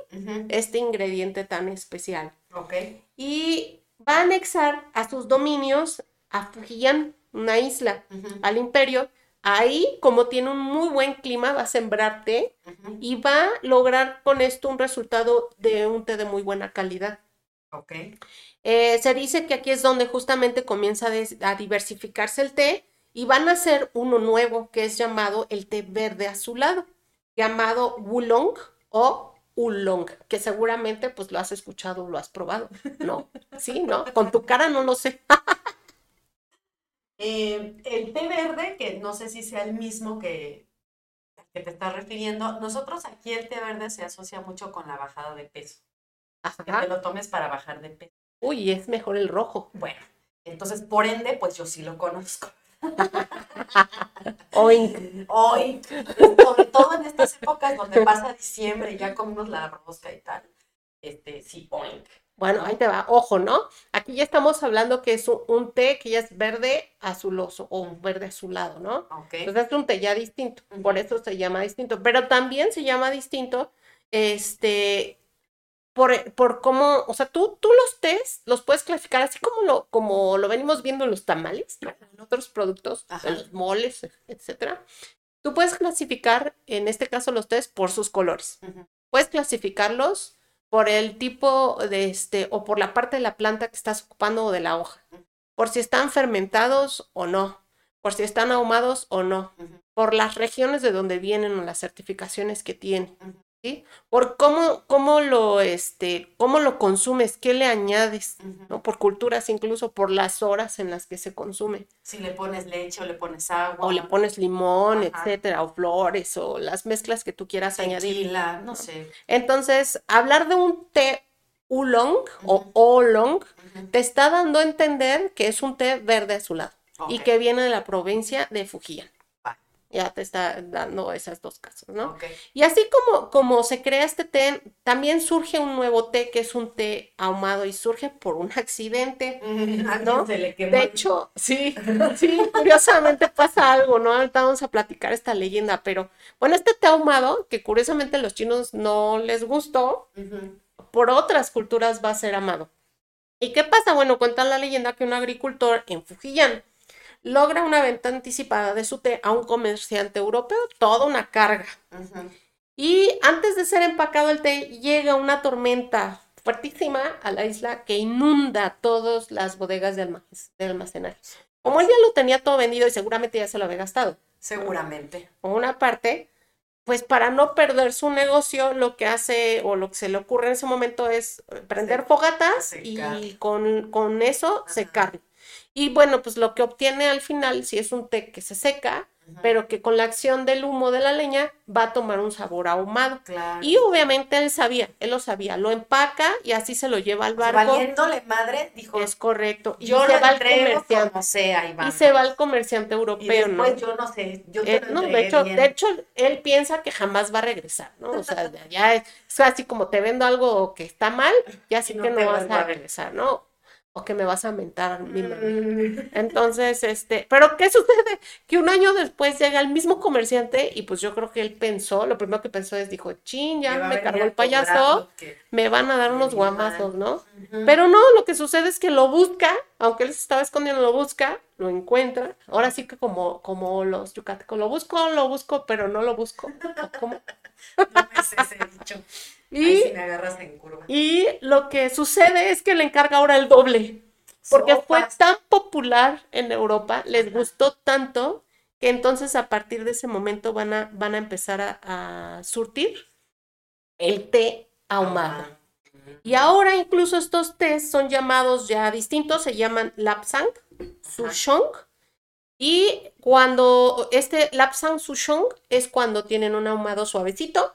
este ingrediente tan especial. Ok. Y va a anexar a sus dominios a Fujian, una isla, al imperio. Ahí, como tiene un muy buen clima, va a sembrar té Ujú. y va a lograr con esto un resultado de un té de muy buena calidad. Ok. Eh, se dice que aquí es donde justamente comienza a, diversificarse el té y van a hacer uno nuevo que es llamado el té verde azulado, llamado Wulong o Oolong, que seguramente pues lo has escuchado o lo has probado. No, sí, ¿no? Con tu cara no lo sé. Eh, el té verde, que no sé si sea el mismo que, que te estás refiriendo, nosotros aquí el té verde se asocia mucho con la bajada de peso. Que te Ajá. lo tomes para bajar de peso. Uy, es mejor el rojo. Bueno, entonces por ende, pues yo sí lo conozco. Oink. Hoy, sobre todo en estas épocas donde pasa diciembre y ya comimos la rosca y tal, este, sí, oink. Bueno, ahí te va, ojo, ¿no? Aquí ya estamos hablando que es un, un té que ya es verde azuloso o verde azulado, ¿no? Ok. Entonces es un té ya distinto, por eso se llama distinto, pero también se llama distinto, este, por, por cómo, o sea, tú, tú los tés los puedes clasificar así como lo, como lo venimos viendo en los tamales, en otros productos, Ajá. en los moles, etcétera. Tú puedes clasificar, en este caso, los tés por sus colores. Puedes clasificarlos por el tipo de este, o por la parte de la planta que estás ocupando o de la hoja. Por si están fermentados o no. Por si están ahumados o no. Por las regiones de donde vienen o las certificaciones que tienen. ¿Sí? Por cómo, cómo lo, este, cómo lo consumes, qué le añades. ¿no? Por culturas, incluso por las horas en las que se consume. Si le pones leche o le pones agua. O le pones limón, Ajá. etcétera, o flores, o las mezclas que tú quieras añadir. tequila, no sé. Entonces, hablar de un té oolong o oolong te está dando a entender que es un té verde azulado y que viene de la provincia de Fujian. Ya te está dando esas dos casos, ¿no? Ok. Y así como, como se crea este té, también surge un nuevo té que es un té ahumado y surge por un accidente. ¿No? Le quemó. De hecho, sí, sí, curiosamente pasa algo, ¿no? Ahorita vamos a platicar esta leyenda, pero bueno, este té ahumado, que curiosamente a los chinos no les gustó, por otras culturas va a ser amado. ¿Y qué pasa? Bueno, cuenta la leyenda que un agricultor en Fujian logra una venta anticipada de su té a un comerciante europeo, toda una carga. Y antes de ser empacado el té, llega una tormenta fuertísima a la isla que inunda todas las bodegas de, almac- de almacenaje. Como él ya lo tenía todo vendido y seguramente ya se lo había gastado, Seguramente. por una parte, pues para no perder su negocio, lo que hace o lo que se le ocurre en ese momento es prender Se- fogatas secar. y con, con eso Ajá. secar. Y bueno, pues lo que obtiene al final, si es un té que se seca, pero que con la acción del humo de la leña va a tomar un sabor ahumado. Claro. Y obviamente él sabía, él lo sabía, lo empaca y así se lo lleva al barco. valiéndole madre, dijo, Es correcto. Y yo se lo va al comerciante. como sea, Iván. Y se va al comerciante Y europeo, ¿no? después yo no sé, yo te Eh, lo no, de hecho, bien. de hecho, él piensa que jamás va a regresar, ¿no? O sea, allá es, es así como te vendo algo que está mal, ya sé Y no que no vas a regresar, ¿no? O que me vas a mentar mi madre. Mm. Entonces, este, pero ¿qué sucede? Que un año después llega el mismo comerciante y pues yo creo que él pensó, lo primero que pensó es, dijo, chin, ya a me venir cargó a el payaso, que- me van a dar unos guamazos, ¿no? Pero no, lo que sucede es que lo busca, aunque él se estaba escondiendo, lo busca, lo encuentra. Ahora sí que como, como los yucatecos, lo busco, lo busco, pero no lo busco. ¿O cómo? No me sé ese dicho. Y, sí me agarras en curva. y lo que sucede es que le encarga ahora el doble, porque fue tan popular en Europa, les gustó tanto, que entonces a partir de ese momento van a, van a empezar a, a surtir el té ahumado. Y ahora incluso estos tés son llamados ya distintos, se llaman Lapsang, Souchong. Y cuando este Lapsang Souchong es cuando tienen un ahumado suavecito.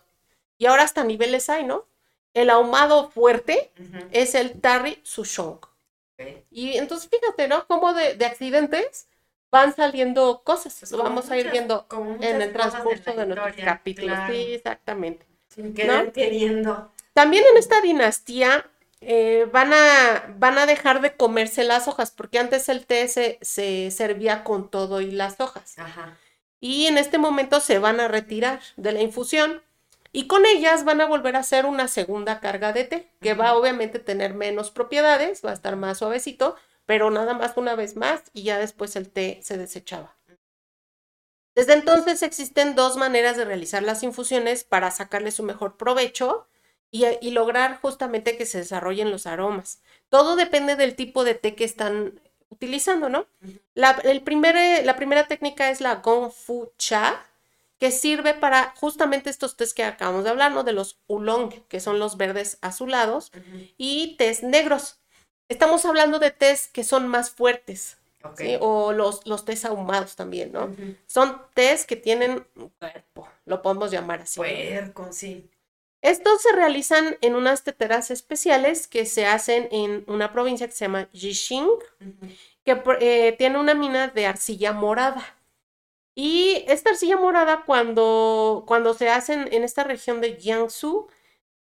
Y ahora hasta niveles hay, ¿no? El ahumado fuerte es el Tarry Souchong. Ok. Y entonces fíjate, ¿no? Como de, de accidentes van saliendo cosas. Pues vamos a ir viendo en el transcurso de nuestros historia, capítulos. claro. Sí, exactamente. Sin querer ¿No? queriendo. También en esta dinastía eh, van, a, van a dejar de comerse las hojas, porque antes el té se, se servía con todo y las hojas. Ajá. Y en este momento se van a retirar de la infusión y con ellas van a volver a hacer una segunda carga de té, que va obviamente a tener menos propiedades, va a estar más suavecito, pero nada más una vez más y ya después el té se desechaba. Desde entonces existen dos maneras de realizar las infusiones para sacarle su mejor provecho y, y lograr justamente que se desarrollen los aromas. Todo depende del tipo de té que están utilizando, ¿no? La, el primer, eh, la primera técnica es la Gong Fu Cha, que sirve para justamente estos tés que acabamos de hablar, ¿no? De los oolong, que son los verdes azulados, y tés negros. Estamos hablando de tés que son más fuertes. O los, los tés ahumados también, ¿no? Son tés que tienen un cuerpo, lo podemos llamar así. ¿no? Puerco, sí. Estos se realizan en unas teteras especiales que se hacen en una provincia que se llama Yixing, que eh, tiene una mina de arcilla morada. Y esta arcilla morada, cuando, cuando se hacen en esta región de Jiangsu,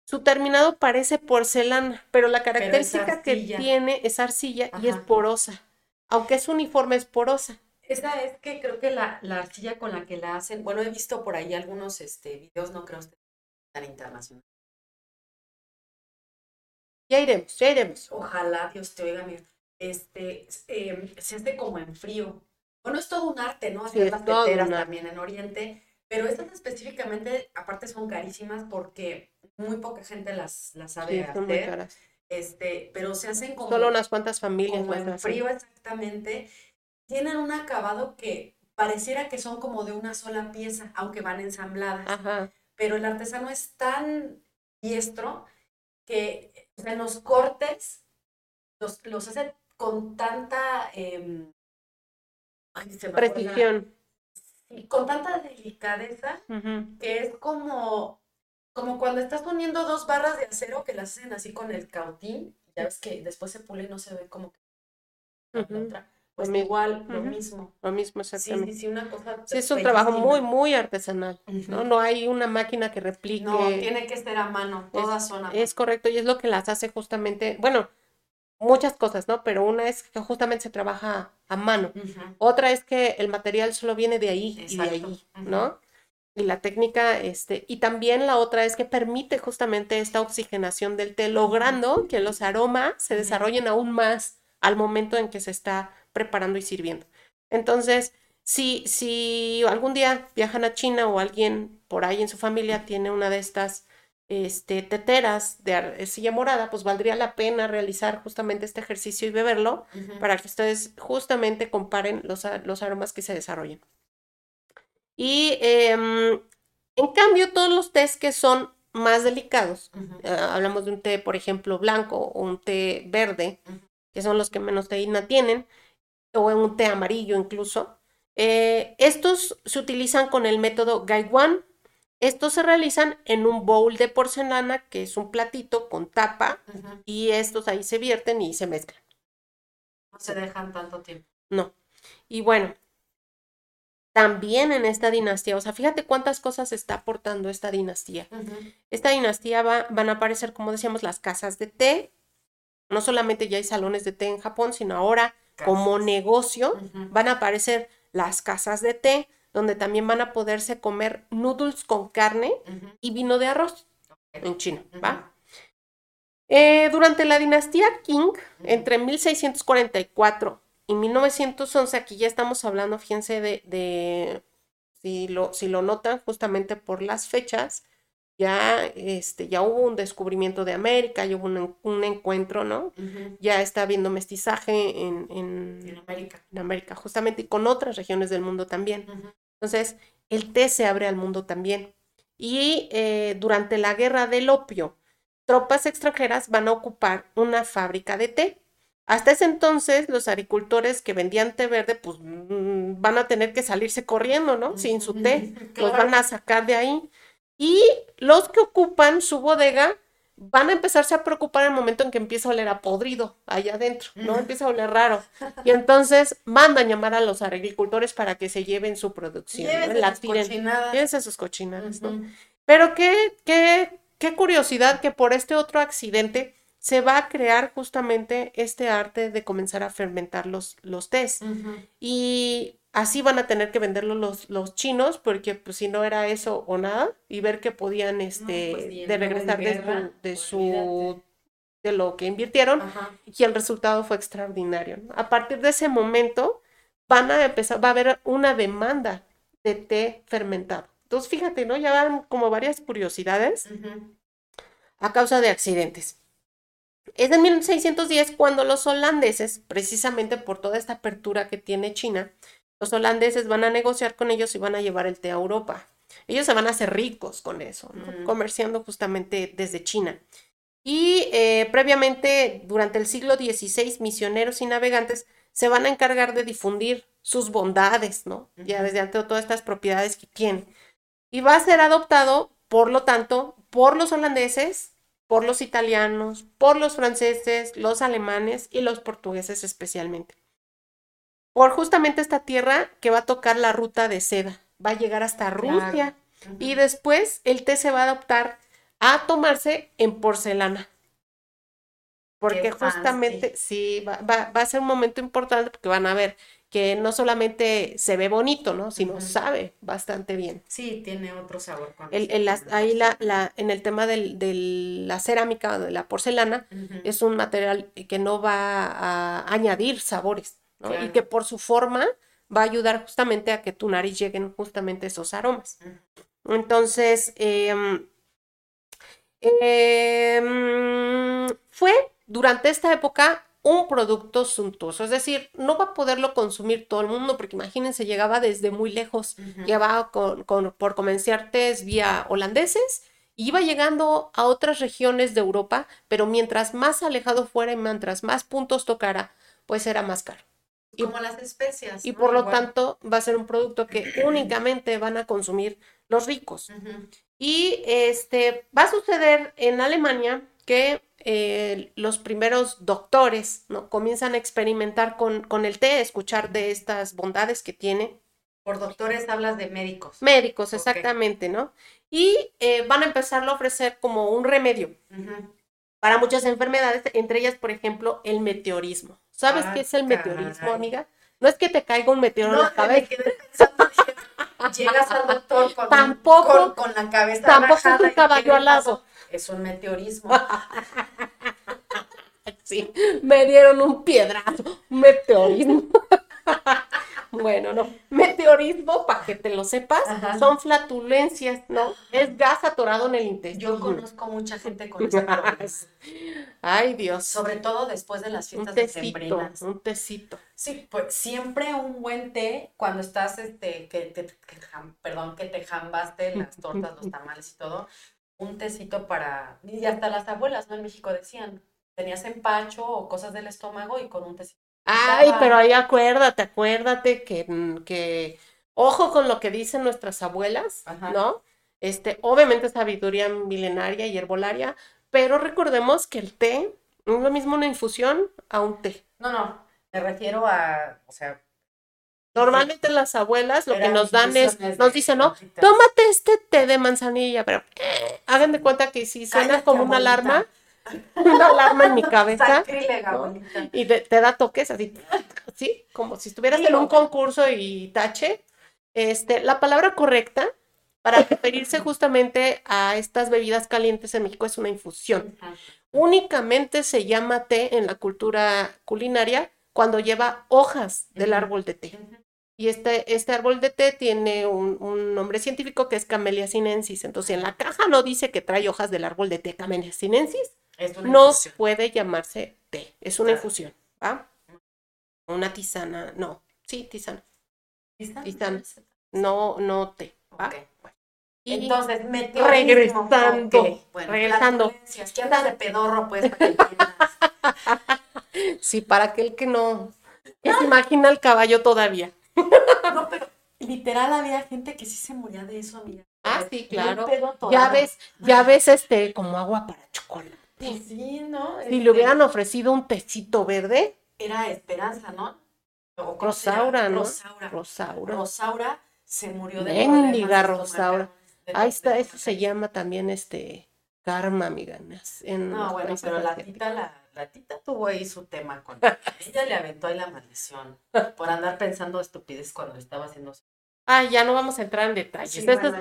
su terminado parece porcelana, pero la característica que tiene es arcilla y es porosa. Aunque es uniforme, es porosa. Esa es que creo que la, la arcilla con la que la hacen, bueno, he visto por ahí algunos este, videos, no creo que tan internacional. Ya iremos, ya iremos. Ojalá Dios te oiga, mira. Este, eh, se hace como en frío. Bueno, es todo un arte, ¿no? Sí, Hacer es las teteras también en Oriente, pero estas específicamente, aparte son carísimas porque muy poca gente las, las sabe Sí, son muy hacer. caras. Este, pero se hacen como, Solo unas cuantas familias como en frío exactamente. Tienen un acabado que pareciera que son como de una sola pieza, aunque van ensambladas Ajá. pero el artesano es tan diestro que o sea, los cortes los, los hace con tanta em, ay, se me Precisión. y con tanta delicadeza que es como como cuando estás poniendo dos barras de acero que las hacen así con el cautín ya ves que después se pule y no se ve como que otra pues igual lo mismo Lo mismo exactamente. sí sí una cosa Sí, es un trabajo muy, muy artesanal, ¿no? No hay una máquina que replique. no tiene que ser a mano todas son a mano Es correcto, y es lo que las hace justamente, bueno, muchas cosas, ¿no? Pero una es que justamente se trabaja a mano. Otra es que el material solo viene de ahí y de Ujú. ¿no? Y la técnica, este, y también la otra es que permite justamente esta oxigenación del té, logrando que los aromas se desarrollen aún más al momento en que se está preparando y sirviendo. Entonces, si, si algún día viajan a China o alguien por ahí en su familia tiene una de estas este, teteras de arcilla morada, pues valdría la pena realizar justamente este ejercicio y beberlo para que ustedes justamente comparen los, los aromas que se desarrollen. Y em, En cambio, todos los tés que son más delicados, eh, hablamos de un té, por ejemplo, blanco o un té verde, que son los que menos teína tienen, o un té amarillo incluso, eh, estos se utilizan con el método Gaiwan. Estos se realizan en un bowl de porcelana, que es un platito con tapa, y estos ahí se vierten y se mezclan. No se dejan tanto tiempo. No. Y bueno, también en esta dinastía, o sea, fíjate cuántas cosas está aportando esta dinastía. Esta dinastía va, van a aparecer, como decíamos, las casas de té. No solamente ya hay salones de té en Japón, sino ahora como negocio van a aparecer las casas de té, donde también van a poderse comer noodles con carne y vino de arroz en China. ¿va? Eh, durante la dinastía Qing, entre 1644 y 1911, aquí ya estamos hablando, fíjense, de, de- si, lo, si lo notan justamente por las fechas, ya, este, ya hubo un descubrimiento de América, ya hubo un, un encuentro, ¿no? Ya está habiendo mestizaje en, en- En América. en América, justamente, y con otras regiones del mundo también. Entonces, el té se abre al mundo también. Y eh, durante la guerra del opio, tropas extranjeras van a ocupar una fábrica de té. Hasta ese entonces, los agricultores que vendían té verde, pues mm, van a tener que salirse corriendo, ¿no? Sin su té. Los van a sacar de ahí. Y los que ocupan su bodega van a empezarse a preocupar el momento en que empieza a oler a podrido allá adentro, ¿no? Empieza a oler raro. Y entonces mandan llamar a los agricultores para que se lleven su producción, La sus tiren. cochinadas. Llévense sus cochinadas, ¿no? Pero qué, qué, qué curiosidad que por este otro accidente se va a crear justamente este arte de comenzar a fermentar los, los tés. Y así van a tener que venderlo los, los chinos, porque pues si no era eso o nada, y ver que podían este, pues, de regresar de guerra, de su de lo que invirtieron, Ajá. y el resultado fue extraordinario. A partir de ese momento van a empezar, va a haber una demanda de té fermentado. Entonces, fíjate, ¿no? Ya van como varias curiosidades a causa de accidentes. Es en 1610 cuando los holandeses, precisamente por toda esta apertura que tiene China, los holandeses van a negociar con ellos y van a llevar el té a Europa. Ellos se van a hacer ricos con eso, ¿no? Comerciando justamente desde China. Y eh, previamente, durante el siglo XVI, misioneros y navegantes se van a encargar de difundir sus bondades, ¿no? Ya Ujú. desde ante todas estas propiedades que tiene. Y va a ser adoptado, por lo tanto, por los holandeses, por los italianos, por los franceses, los alemanes y los portugueses especialmente. Por justamente esta tierra que va a tocar la ruta de seda. Va a llegar hasta. Rusia. Y después el té se va a adoptar a tomarse en porcelana. Porque Qué justamente, sí, va, va- va a ser un momento importante porque van a ver que no solamente se ve bonito, ¿no? Sino sabe bastante bien. Sí, tiene otro sabor. El, ahí la, la- en el tema del- de la cerámica, de la porcelana, es un material que no va a añadir sabores, ¿no? Y que por su forma va a ayudar justamente a que tu nariz lleguen justamente esos aromas. Entonces, em, em, fue durante esta época un producto suntuoso, es decir, no va a poderlo consumir todo el mundo, porque imagínense, llegaba desde muy lejos, Ujú. llegaba con, con- por comerciantes vía holandeses, iba llegando a otras regiones de Europa, pero mientras más alejado fuera y mientras más puntos tocara, pues era más caro. y- Como las especias. Y ¿no? por lo Igual. tanto va a ser un producto que únicamente van a consumir los ricos. Y este va a suceder en Alemania que eh, los primeros doctores ¿no? comienzan a experimentar con, con el té, escuchar de estas bondades que tiene. Por doctores hablas de médicos. Médicos, exactamente, ¿no? Y eh, van a empezarlo a ofrecer como un remedio para muchas enfermedades, entre ellas, por ejemplo, el meteorismo. ¿Sabes Ah, qué es el meteorismo, caray. amiga? No es que te caiga un meteoro en No, la me cabeza. llegas al doctor con, Tampoco- con, con la cabeza tampoco es un y ¿qué caballo le alado. Es un meteorismo. Sí, me dieron un piedrazo, un meteorismo. bueno, no, interiorismo, para que te lo sepas, Ajá. son flatulencias, ¿no? Es gas atorado en el intestino. Yo conozco mucha gente con ese problema. Ay, Dios. Sobre todo después de las un fiestas tecito, decembrinas. un tecito. Sí, pues siempre un buen té cuando estás, este, que que perdón, que te jambaste las tortas, los tamales y todo, un tecito para, y hasta las abuelas, ¿no? En México decían, tenías empacho o cosas del estómago y con un tecito. Ay, pero ahí acuérdate, acuérdate que, mm, que, ojo con lo que dicen nuestras abuelas, Ajá. ¿no? Este, obviamente sabiduría milenaria y herbolaria, pero recordemos que el té no es lo mismo una infusión a un té. No, no, me refiero a, o sea, Normalmente las abuelas lo que nos dan es, nos dicen, ¿no? Tómate este té de manzanilla, pero eh, hagan de cuenta que si suena como una alarma, una alarma en mi cabeza, y te, te da toques así, ¿sí? Como si estuvieras en un concurso y tache. Este, la palabra correcta para referirse justamente a estas bebidas calientes en México es una infusión. Únicamente se llama té en la cultura culinaria cuando lleva hojas del árbol de té. Y este, este árbol de té tiene un, un nombre científico que es Camellia sinensis. Entonces, en la caja no dice que trae hojas del árbol de té Camellia sinensis. Es una No infusión. puede llamarse té. Es una Claro. infusión. ¿va? Una tisana. No. Sí, tisana. ¿Lista? Tisana. No, no té. ¿va? Ok. Y Entonces, meteorismo. regresando, Ok, bueno, regresando. flatulencias, ¿Qué andas de pedorro, pues, para que entiendas? sí, para aquel que no que se imagina el caballo todavía. No, pero literal había gente que sí se moría de eso, amiga. Ah, sí, claro. Ya ves, ya ves este como agua para chocolate. Pues sí, ¿no? Si Este, le hubieran ofrecido un tecito verde, Era Esperanza, ¿no? O. Rosaura, ¿no? Rosaura. Rosaura. Rosaura se murió de problemas Rosaura. Ahí está, eso se llama también este karma, amiganas. En No, los bueno, pero la tita, la, la tita tuvo ahí su tema con ella le aventó ahí la maldición por andar pensando estupidez cuando estaba haciendo su Ah, ya no vamos a entrar en detalles. Sí,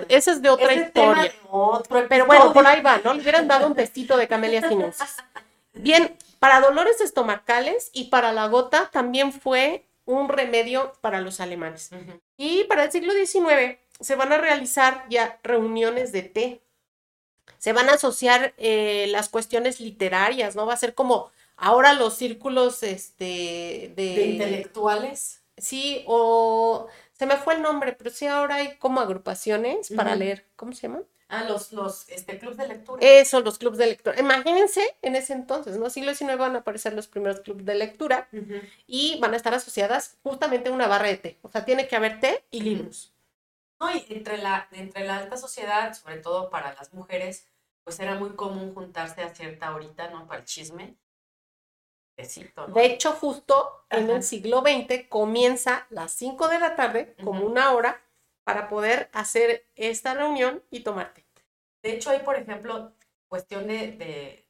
Ese es- de otra historia. de otro Pero bueno, por ahí va, ¿no? Le hubieran dado un testito de camelia sinensis. Bien, para dolores estomacales y para la gota también fue un remedio para los alemanes. Ujú. Y para el siglo XIX se van a realizar ya reuniones de té. Se van a asociar eh, las cuestiones literarias, ¿no? Va a ser como ahora los círculos este, de... de intelectuales Sí, o se me fue el nombre, pero sí ahora hay como agrupaciones para leer. ¿Cómo se llaman? ah los los este club de lectura Eso, los clubes de lectura. Imagínense en ese entonces, ¿no? Siglo XIX van a aparecer los primeros clubes de lectura y van a estar asociadas justamente a una barra de té. O sea, tiene que haber té y libros. No, y entre la, entre la alta sociedad, sobre todo para las mujeres, pues era muy común juntarse a cierta horita, ¿no? Para el chisme. Tecito, ¿no? De hecho, justo en Ajá. el siglo XX comienza las 5 de la tarde, como Ujú. una hora, para poder hacer esta reunión y tomar té. De hecho, hay, por ejemplo, cuestión de, de,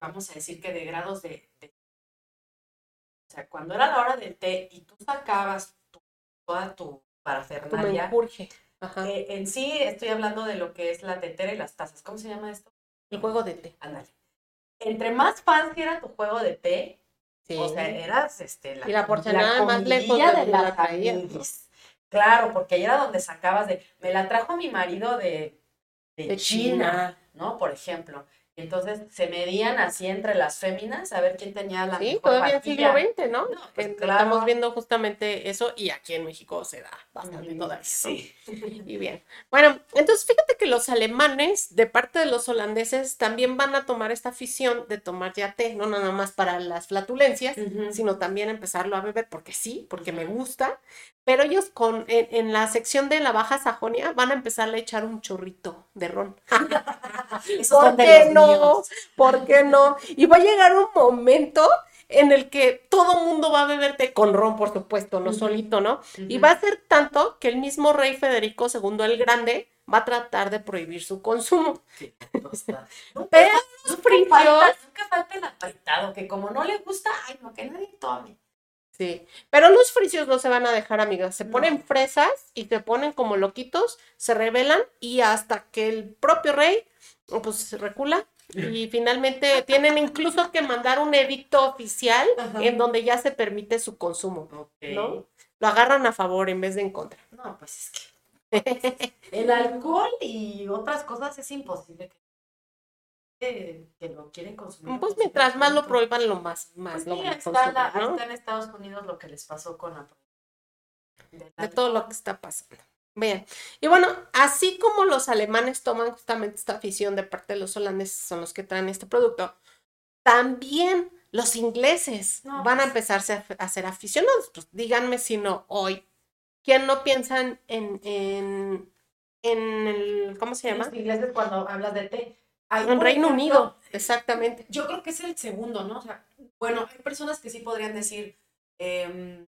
vamos a decir que de grados de, de- O sea, cuando era la hora del té y tú sacabas tu- toda Tu parafernalia. Ajá. eh, en sí estoy hablando de lo que es la tetera y las tazas. ¿Cómo se llama esto? El juego de té. Ándale. Entre más fancy era tu juego de té, Sí. O sea, eras este, la, Y la porcelana más lejos de de la. Claro, porque ahí era donde sacabas de, me la trajo mi marido de, de, De China, China. ¿no? Por ejemplo. Y entonces se medían así entre las féminas a ver quién tenía la Sí, mejor todavía siglo. XX, ¿no? No, pues, claro. Estamos viendo justamente eso y aquí en México se da bastante Mm, todavía. Sí. Y bien. Bueno, entonces fíjate que los alemanes, de parte de los holandeses, también van a tomar esta afición de tomar ya té, no nada más para las flatulencias, sino también empezarlo a beber porque sí, porque me gusta. Pero ellos con, en, en la sección de la Baja Sajonia van a empezar a echar un chorrito de ron. ¿Por qué no? míos. ¿Por qué no? Y va a llegar un momento en el que todo mundo va a beber té con ron, por supuesto, no solito, ¿no? Y va a ser tanto que el mismo rey Federico II el Grande va a tratar de prohibir su consumo. Pero falta, nunca falta el apretado, que como no le gusta, ay, no, que nadie tome. Sí, pero los fricios no se van a dejar, amigas. Se No. ponen fresas y se ponen como loquitos, se rebelan y hasta que el propio rey, pues, se recula. Y finalmente tienen incluso que mandar un edicto oficial Ajá. en donde ya se permite su consumo. ¿no? lo agarran a favor en vez de en contra. No, pues es que el alcohol y otras cosas es imposible que, que lo quieren consumir. Pues mientras más lo prohíban, lo más, más Pues lo mira, está, consumir, la- ¿no? está en Estados Unidos lo que les pasó con la de todo lo que está pasando. Bien, y bueno, así como los alemanes toman justamente esta afición de parte de los holandeses, son los que traen este producto, también los ingleses No, van a pues. empezarse a, a ser aficionados. Pues díganme si no hoy. ¿Quién no piensa en, en, en, en el, ¿cómo se llama? Los ingleses cuando hablas de té. En Reino ejemplo, Unido, exactamente. Yo creo que es el segundo, ¿no? O sea, bueno, hay personas que sí podrían decir, em,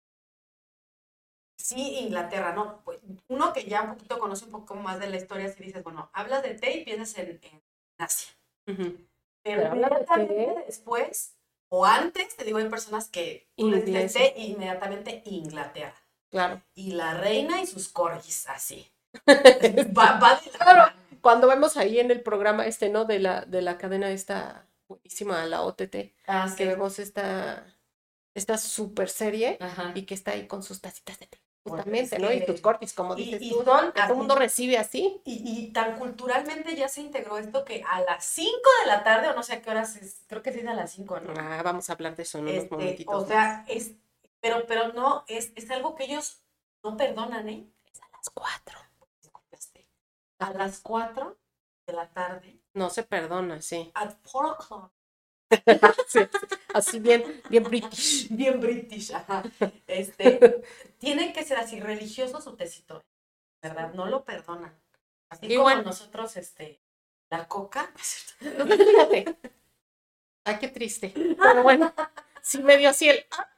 sí, Inglaterra, ¿no? Pues uno que ya un poquito conoce un poco más de la historia, si dices, bueno, hablas de té y piensas en, en Asia. Ujú. Pero Pero inmediatamente después, o antes, te digo, hay personas que Ingleses. té inmediatamente Inglaterra. Claro. Y la reina y sus corgis, así. Va, va de la Claro cuando vemos ahí en el programa este, ¿no? De la, de la cadena esta buenísima, la OTT, ah, que vemos esta, esta super serie Ajá. y que está ahí con sus tacitas de té. Justamente, ¿no? Y tus cortis, como dices y tú, don, todo el mundo recibe así. Y, y, tan culturalmente ya se integró esto que a las 5 de la tarde, o no sé a qué horas es, creo que es a las 5, ¿no? Ah, vamos a hablar de eso en unos este, momentitos. O sea, es, pero, pero no, es, es algo que ellos no perdonan, ¿eh? Es a las 4. A las 4 de la tarde, No se perdona, sí. at 4 o'clock. Sí, Así bien, bien british. Bien british, ajá. Este, tiene que ser así, religioso su tecito, ¿verdad? No lo perdonan. Así Y como bueno. nosotros, este, la coca, fíjate. Ay, qué triste. Pero bueno, sí me dio así el. ah,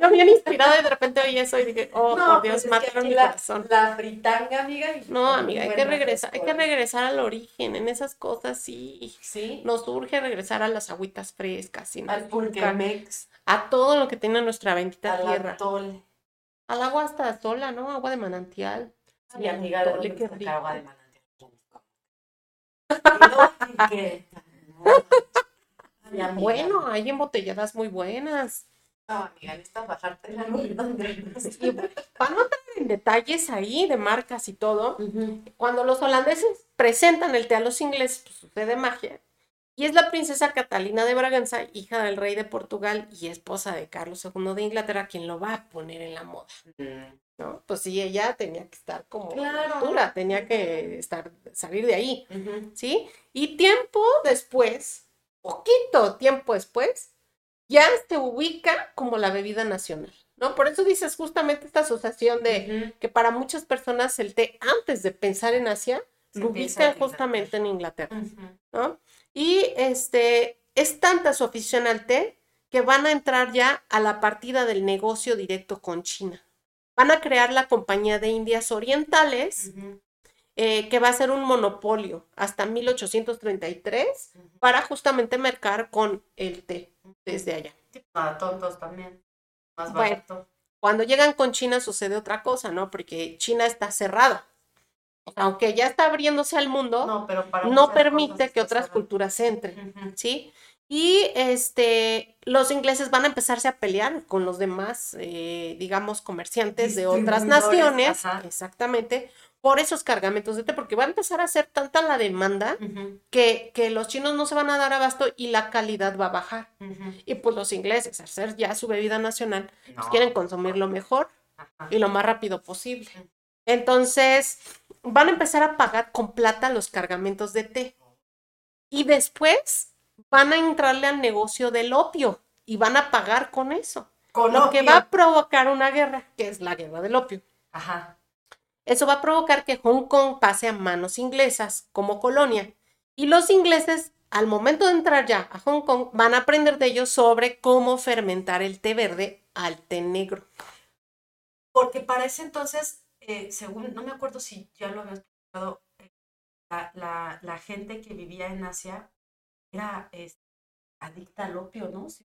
Yo bien inspirada y de repente oí eso y dije, oh, No, por pues Dios, es que mataron mi la- corazón. La fritanga, amiga. y No, con amiga, hay que regresar, hay que regresar al origen, en esas cosas sí. Sí. Nos urge regresar a las agüitas frescas, sin al pulquemex, a todo lo que tiene nuestra bendita al tierra. Al agua hasta sola, ¿no? Agua de manantial. Mi amiga, ¿de atole, dónde agua de manantial? Y luego, ¿y qué? Mi amiga. Bueno, hay embotelladas muy buenas. No, amiga, necesitas bajarte la nube no entrar en detalles ahí de marcas y todo, cuando los holandeses presentan el té a los ingleses, pues sucede magia. Y es la princesa Catalina de Braganza, hija del rey de Portugal y esposa de Carlos II de Inglaterra, quien lo va a poner en la moda, ¿no? Pues sí, ella tenía que estar como a la Claro. altura, tenía que estar, salir de ahí, Ujú. ¿sí? Y tiempo después, poquito tiempo después, ya se ubica como la bebida nacional, ¿no? Por eso dices justamente esta asociación de que para muchas personas el té, antes de pensar en Asia, Se lo ubica en justamente en Inglaterra. ¿no? Y este, es tanta su afición al té que van a entrar ya a la partida del negocio directo con China. Van a crear la Compañía de Indias Orientales. Eh, que va a ser un monopolio hasta 1833 Ujú. para justamente mercar con el té desde allá. Para tontos también. Más Bueno. barato. Cuando llegan con China sucede otra cosa, ¿no? Porque China está cerrada. Aunque ya está abriéndose al mundo, no, pero para permite que otras cerrado. culturas entren, Ujú. ¿sí? Y este, los ingleses van a empezarse a pelear con los demás, eh, digamos, comerciantes de otras naciones, ajá. exactamente, por esos cargamentos de té, porque va a empezar a ser tanta la demanda que, que los chinos no se van a dar abasto y la calidad va a bajar. Y pues los ingleses, al ser ya su bebida nacional, pues quieren consumir lo mejor Ajá. y lo más rápido posible. Entonces, van a empezar a pagar con plata los cargamentos de té. Y después van a entrarle al negocio del opio y van a pagar con eso. Con Lo que va a provocar una guerra, que es la guerra del opio. Ajá. Eso va a provocar que Hong Kong pase a manos inglesas como colonia. Y los ingleses, al momento de entrar ya a Hong Kong, van a aprender de ellos sobre cómo fermentar el té verde al té negro. Porque para ese entonces, eh, según, no me acuerdo si ya lo habías explicado, eh, la, la, la gente que vivía en Asia era este, adicta al opio, ¿no? Sí,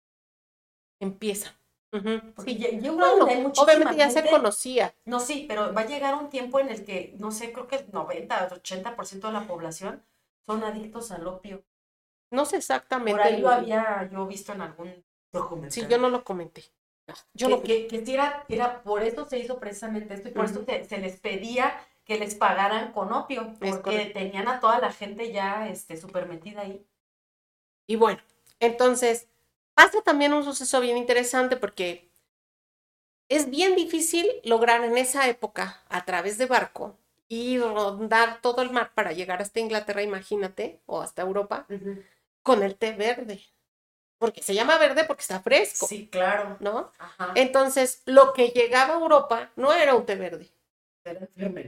Empieza. Ujú, Porque sí. ya- yo creo Bueno, que hay muchísima obviamente ya se conocía. No, sí, pero va a llegar un tiempo en el que, no sé, creo que el 90 o 80% de la población son adictos al opio. No sé exactamente. Por ahí lo había yo visto en algún documental. Sí, yo no lo comenté. Yo que, no- que, que sí era, era- por eso se hizo precisamente esto y por eso Ujú. se, se les pedía que les pagaran con opio, porque tenían a toda la gente ya este, súper metida ahí. Y bueno, entonces pasa también un suceso bien interesante porque es bien difícil lograr en esa época a través de barco y rondar todo el mar para llegar hasta Inglaterra, imagínate, o hasta Europa, con el té verde. Porque se llama verde porque está fresco, Sí, claro. ¿no? Ajá. Entonces, lo que llegaba a Europa no era un té verde,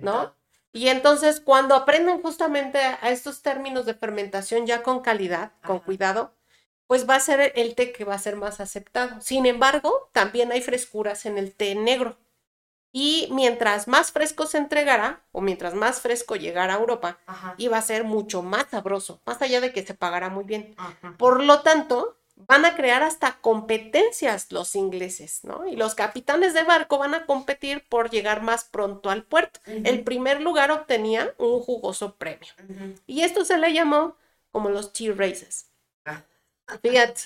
¿no? Y entonces, cuando aprenden justamente a estos términos de fermentación ya con calidad, con cuidado, pues va a ser el té que va a ser más aceptado. Sin embargo, también hay frescuras en el té negro. Y mientras más fresco se entregara, o mientras más fresco llegara a Europa, Ajá. iba a ser mucho más sabroso, más allá de que se pagara muy bien. Ajá. Por lo tanto, van a crear hasta competencias los ingleses, ¿no? Y los capitanes de barco van a competir por llegar más pronto al puerto. El primer lugar obtenía un jugoso premio. Y esto se le llamó como los tea races. Fíjate.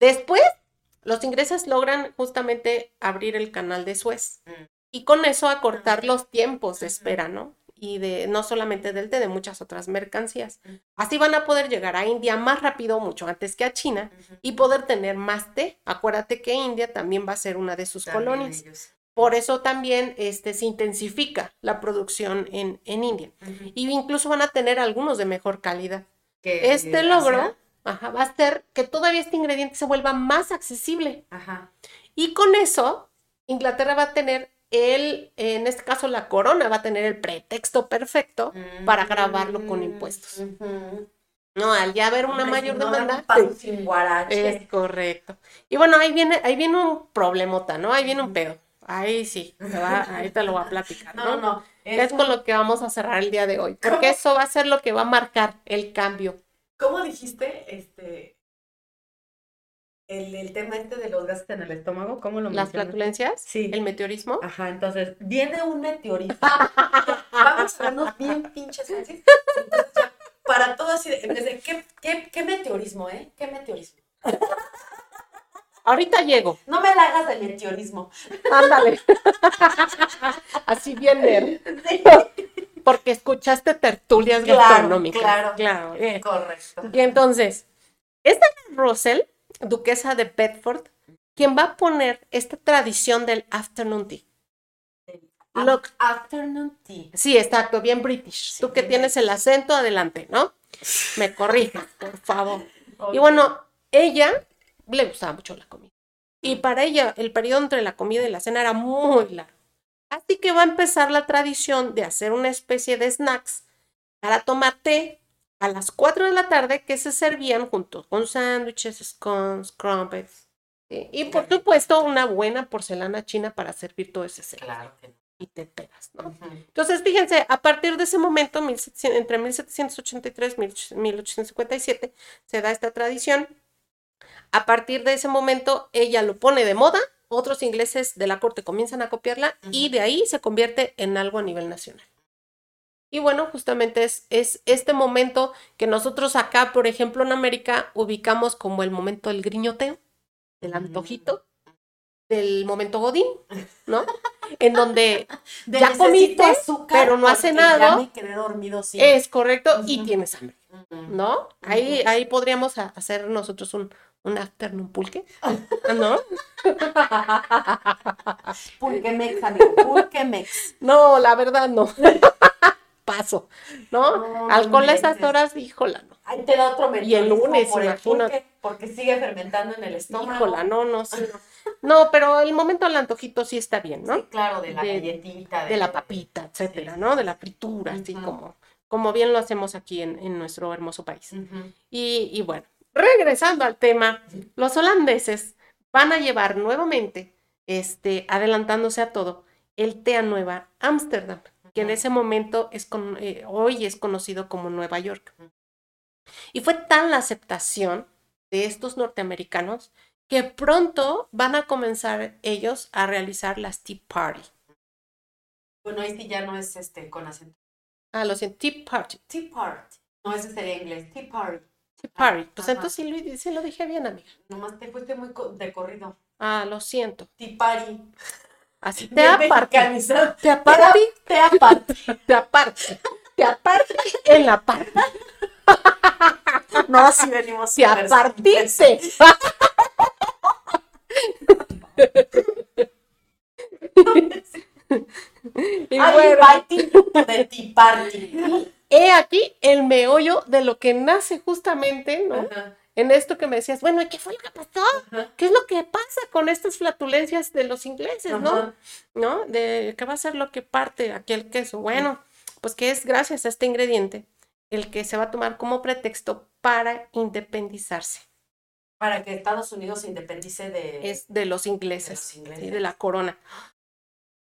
Después, los ingleses logran justamente abrir el canal de Suez y con eso acortar los tiempos de espera, ¿no? Y de no solamente del té, de muchas otras mercancías. Así van a poder llegar a India más rápido, mucho antes que a China, y poder tener más té. Acuérdate que India también va a ser una de sus También colonias. ellos. Por eso también este, se intensifica la producción en, en India. Y incluso van a tener algunos de mejor calidad. Este logro ajá, va a hacer que todavía este ingrediente se vuelva más accesible. Ajá. Y con eso, Inglaterra va a tener el, en este caso la corona, va a tener el pretexto perfecto para grabarlo con impuestos. No, al ya haber una Hombre, mayor si no dan demanda. un paso sin guarache. Es correcto. Y bueno, ahí viene, ahí viene un problemota, ¿no? Ahí viene un pedo. Ahí sí, te va- ahí te lo voy a platicar, No, ¿no? no. Es con lo que vamos a cerrar el día de hoy, porque ¿Cómo? eso va a ser lo que va a marcar el cambio. ¿Cómo dijiste este el, el tema este de los gases en el estómago? ¿Cómo lo Las flatulencias, Sí. el meteorismo. Ajá, entonces viene un meteorito. Vamos a vernos bien pinches. Entonces, ya, para todo así, de, en vez de, ¿qué, qué, qué meteorismo, eh? ¿Qué meteorismo? Ahorita llego, No me la hagas de meteorismo. ándale. Así viene, Sí, porque escuchaste tertulias Claro, gastronómicas. claro. claro. bien. correcto. Y entonces, esta es Russell, duquesa de Bedford, quien va a poner esta tradición del afternoon tea. Lo- Afternoon tea. Sí, exacto, bien british. Sí, Tú que tienes el acento, adelante, ¿no? Me corrijas, por favor. Y bueno, ella le gustaba mucho la comida. Y para ella, el periodo entre la comida y la cena era muy largo. Así que va a empezar la tradición de hacer una especie de snacks para tomar té a las 4 de la tarde que se servían junto con sándwiches, scones, crumpets. ¿sí? Y por supuesto, una buena porcelana china para servir todo ese cereal. Claro que no. Y te pegas, ¿no? Entonces, fíjense, a partir de ese momento, 1700 entre 1783 y 1857, se da esta tradición. A partir de ese momento, ella lo pone de moda, otros ingleses de la corte comienzan a copiarla y de ahí se convierte en algo a nivel nacional. Y bueno, justamente es, es este momento que nosotros acá, por ejemplo, en América, ubicamos como el momento del griñoteo, del antojito, del momento godín, ¿no? En donde De Ya comiste, azúcar pero no. Ya me dormido sí. es correcto y tienes hambre. ¿no? Ahí, ahí podríamos hacer nosotros un, un afternoon pulque, ¿no? Pulquemex, amigo, Pulquemex. No, la verdad no. Paso, ¿no? No, Alcohol a esas horas, híjola, no. Ahí te da otro Y el lunes, por el imagínate. pulque, porque sigue fermentando en el estómago. Híjola, no, no, sí, no. No, pero el momento del antojito sí está bien, ¿no? Sí, claro, de la De- galletita. De la papita, etcétera, Sí, ¿no? De la fritura, así Ujú. como, como bien lo hacemos aquí en, en nuestro hermoso país. Ujú. Y, y bueno, regresando al tema, los holandeses van a llevar nuevamente, este, adelantándose a todo, el té a Nueva Ámsterdam, que en ese momento es con, eh, hoy es conocido como Nueva York. Y fue tan la aceptación de estos norteamericanos que pronto van a comenzar ellos a realizar las Tea Party. Bueno, ahí sí ya no es este con acento. Ah, lo siento, Tea Party. Tea Party. No, ese sería inglés. Tea Party. Tea Party. Pues Ajá. entonces sí lo, sí lo dije bien, amiga. Nomás te fuiste muy de corrido. Ah, lo siento. Tipari. Así te aparte. Te aparte. Te aparte. Te aparte. Te aparte en la parte. No, así venimos. Te apartiste. Y bueno, party de tiparty. He aquí el meollo de lo que nace justamente, ¿no? Ajá, En esto que me decías, bueno, ¿y qué fue lo que pasó? ajá, ¿Qué es lo que pasa con estas flatulencias de los ingleses, no? ajá. ¿No? De qué va a ser lo que parte aquí el queso. Bueno, pues que es gracias a este ingrediente el que se va a tomar como pretexto para independizarse. Para que Estados Unidos se independice de. Es de los ingleses, De los ¿sí? ingleses. de la corona.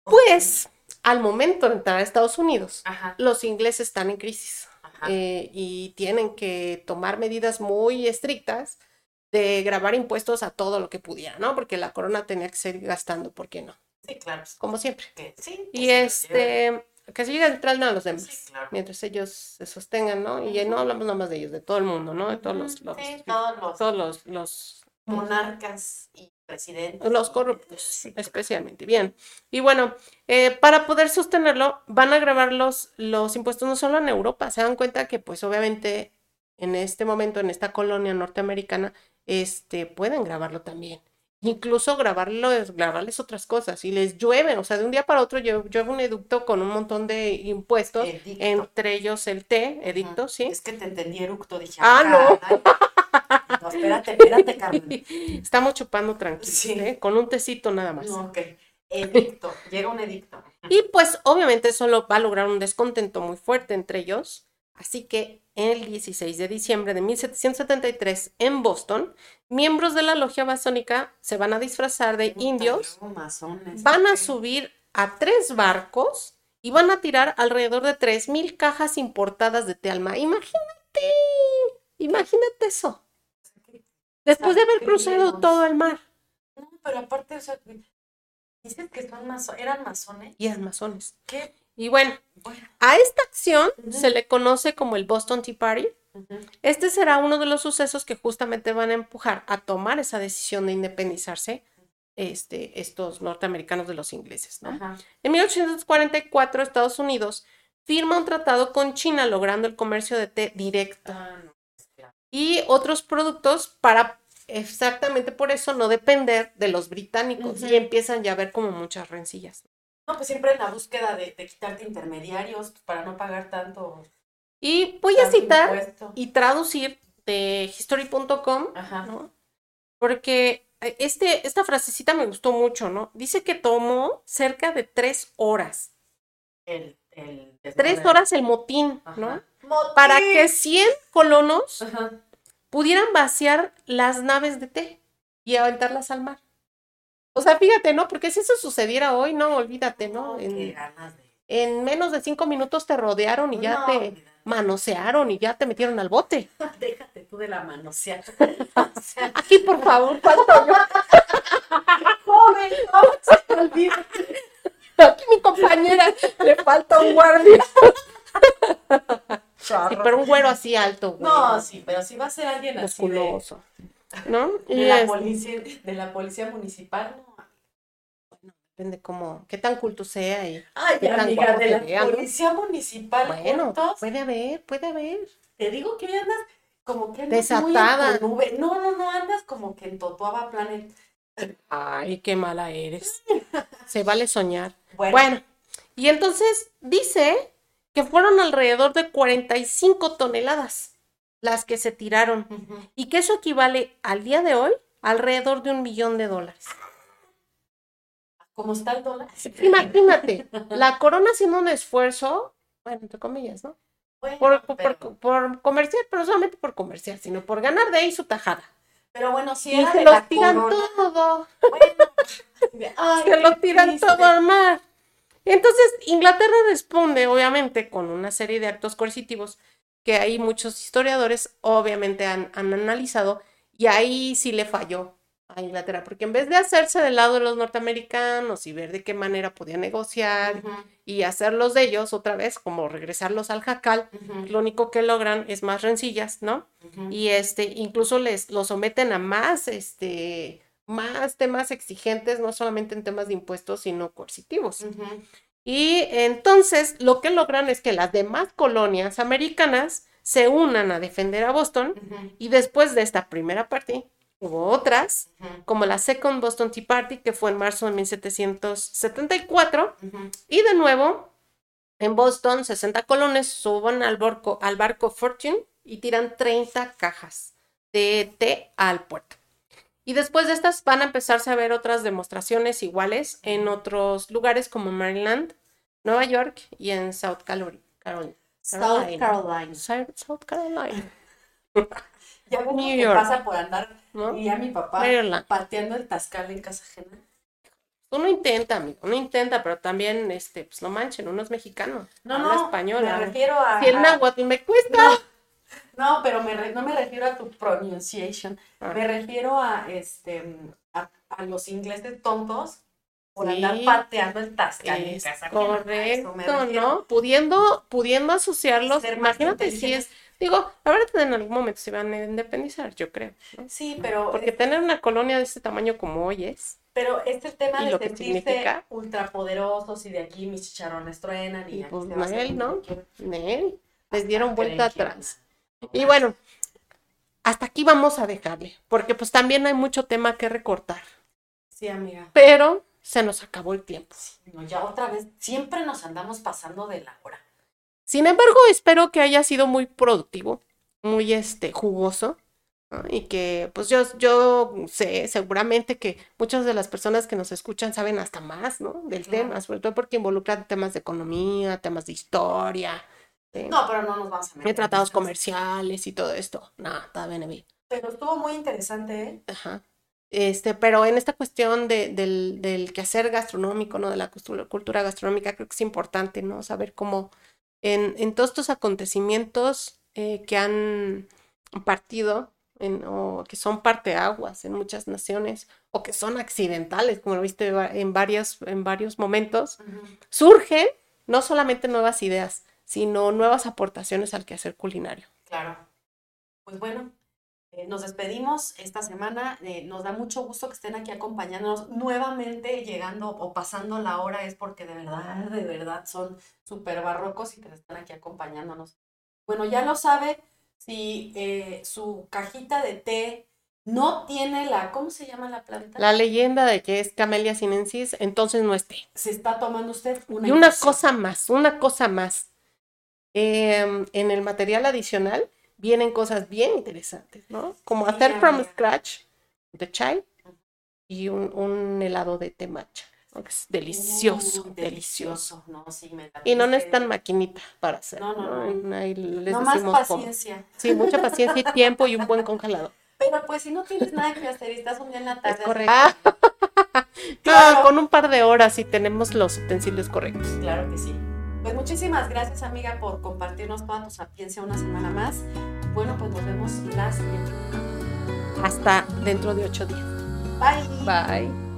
Pues, al momento de entrar a Estados Unidos, Ajá, los ingleses están en crisis. eh, y tienen que tomar medidas muy estrictas de grabar impuestos a todo lo que pudiera, ¿no? Porque la corona tenía que seguir gastando, ¿por qué no? Sí, claro. Como siempre. que sí. Y que se lleven. este, que siga entrando a los demás, Sí, claro. mientras ellos se sostengan, ¿no? Y no hablamos nada más de ellos, de todo el mundo, ¿no? De todos los, Ujú, los- sí, todos los todos los, los, monarcas y presidentes. los corruptos, Sí, especialmente. Bien. Y bueno, eh, para poder sostenerlo, van a grabar los, los impuestos no solo en Europa. Se dan cuenta que, pues, obviamente, en este momento, en esta colonia norteamericana, este, pueden grabarlo también. Incluso grabarlo, grabarles otras cosas. Y les llueven, o sea, de un día para otro llueve un educto con un montón de impuestos, Edicto. entre ellos el té, edicto, Ujú. ¿sí? Es que te entendí eructo, dije. Ah, no. No, espérate, espérate, Carmen. Estamos chupando tranquilos, Sí. ¿eh? Con un tecito nada más. No, ok. Edicto. Llega un edicto. Y pues obviamente eso lo va a lograr un descontento muy fuerte entre ellos. Así que el 16 de diciembre de 1773 en Boston, miembros de la logia masónica se van a disfrazar de indios, van a subir a tres barcos y van a tirar alrededor de 3.000 cajas importadas de té al mar. Imagínate, imagínate eso. Después de haber cruzado todo el mar. No, pero aparte, o sea, dices que son maso- eran masones. Y eran masones. ¿Qué? Y bueno, Bueno. a esta acción se le conoce como el Boston Tea Party. Este será uno de los sucesos que justamente van a empujar a tomar esa decisión de independizarse este, estos norteamericanos de los ingleses. ¿no? Ajá. En 1844 Estados Unidos firma un tratado con China logrando el comercio de té directo Ah, no. Y otros productos para exactamente por eso no depender de los británicos y empiezan ya a ver como muchas rencillas. No, pues siempre en la búsqueda de, de quitarte intermediarios para no pagar tanto. Y voy a citar impuesto. y traducir de history.com. ¿no? Porque este, esta frasecita me gustó mucho, ¿no? Dice que tomó cerca de tres horas. El, el Tres horas el motín, Ajá. ¿no? Motín. Para que 100 colonos Ajá. pudieran vaciar las naves de té y aventarlas al mar. O sea, fíjate, ¿no? Porque si eso sucediera hoy, no, olvídate, ¿no? Qué En, menos de cinco minutos te rodearon y ya No, te olvídate. manosearon y ya te metieron al bote. Déjate tú de la manoseada. Aquí, por favor, yo. joven, no se te olvide. Aquí mi compañera le falta un guardia. Sí, pero un güero así alto, güey. No, sí, pero si va a ser alguien así de. ¿No? de Y la es- policía, de la policía municipal, no. depende cómo, qué tan culto sea y Ay, Qué tan amiga, guapo de la vean, ¿no? policía municipal bueno, juntos, puede haber, puede haber. te digo que andas como que andas Desatada. muy en. No, no, no, andas como que en Totoaba Planet. Ay, qué mala eres. Se vale soñar. Bueno, Bueno, y entonces dice que fueron alrededor de 45 toneladas las que se tiraron y que eso equivale al día de hoy alrededor de un millón de dólares. ¿cómo está el dólar? Imagínate, la corona haciendo un esfuerzo, bueno, entre comillas, ¿no? Bueno, Por, por, pero, por- por comerciar, pero no solamente por comerciar, sino por ganar de ahí su tajada. pero bueno, si Y era de los la tiran corona, todo, bueno, ay, se lo tiran triste. todo al mar. Entonces, Inglaterra responde, obviamente, con una serie de actos coercitivos que ahí muchos historiadores obviamente han, han analizado, y ahí sí le falló a Inglaterra, porque en vez de hacerse del lado de los norteamericanos y ver de qué manera podía negociar Ujú, y hacerlos de ellos otra vez, como regresarlos al jacal, lo único que logran es más rencillas, ¿no? Y este, incluso les lo someten a más este más temas exigentes, no solamente en temas de impuestos, sino coercitivos. Y entonces lo que logran es que las demás colonias americanas se unan a defender a Boston y después de esta primera parte hubo otras, como la Second Boston Tea Party, que fue en marzo de 1774, Ujú. y de nuevo en Boston 60 colones suben al barco, al barco Fortune y tiran 30 cajas de té al puerto. Y después de estas van a empezarse a ver otras demostraciones iguales en otros lugares como Maryland, Nueva York y en South Carolina. Carolina. South Carolina. South Carolina, Ya lo New que York. pasa por andar ¿no? y a mi papá Maryland. pateando el tascal en casa ajena. Uno intenta, amigo, uno intenta, pero también, este, pues no manchen, uno es mexicano, No, habla no, español. me refiero a... Si el náhuatl me cuesta. No, no, pero me re- no me refiero a tu pronunciation. Ah. Me refiero a este a, a los ingleses tontos por Sí. andar pateando el me correcto. ¿no? Pudiendo, pudiendo asociarlos, imagínate si es, digo, la verdad en algún momento se van a independizar, yo creo, ¿no? Sí, pero, Porque tener una colonia de este tamaño como hoy es, pero este tema ¿Y de lo que sentirse significa? ultrapoderosos y de aquí mis chicharrones truenan y, Y aquí pues, lo ¿no? que. Nel, les dieron vuelta que atrás. Y bueno, hasta aquí vamos a dejarle, porque pues también hay mucho tema que recortar, Sí, amiga. pero se nos acabó el tiempo. No, ya otra vez, siempre nos andamos pasando de la hora. Sin embargo, espero que haya sido muy productivo, muy este, jugoso. ¿no? Y que, pues yo, yo sé seguramente que muchas de las personas que nos escuchan saben hasta más, ¿no? Del tema, sobre todo porque involucra temas de economía, temas de historia, No, pero no nos vamos a meter. tratados comerciales y todo esto. No, está bien, bien. Pero estuvo muy interesante, ¿eh? Ajá. Este, pero en esta cuestión de, del, del quehacer gastronómico, ¿no? De la cultura, gastronómica, creo que es importante, ¿no? Saber cómo en, en todos estos acontecimientos eh, que han partido, en, o que son parteaguas en muchas naciones, o que son accidentales, como lo viste en, varias, en varios momentos, surgen no solamente nuevas ideas, sino nuevas aportaciones al quehacer culinario. Claro. Pues bueno, eh, nos despedimos esta semana. eh, nos da mucho gusto que estén aquí acompañándonos. Nuevamente llegando o pasando la hora es porque de verdad, de verdad son súper barrocos y que están aquí acompañándonos. Bueno, ya lo sabe, si eh, su cajita de té no tiene la, ¿cómo se llama la planta? La leyenda de que es Camellia sinensis, entonces no esté. Se está tomando usted una Y una cosa más, una cosa más. Em, en el material adicional vienen cosas bien interesantes, ¿no? Como Sí, hacer from scratch de chai y un, un helado de té matcha. ¿no? Que es delicioso, Uy, delicioso. No, sí, me Y no necesitan maquinita para hacer. No, no, ¿no? no. Ahí les No más cómo. paciencia. Sí, mucha paciencia y tiempo y un buen congelador. Pero pues si no tienes nada que hacer y estás un día en la tarde. Es correcto. Claro. con un par de horas y tenemos los utensilios correctos. Claro que sí. Pues muchísimas gracias, amiga, por compartirnos toda tu sapiencia una semana más. Bueno, pues nos vemos la siguiente. Hasta dentro de ocho días. Bye. Bye.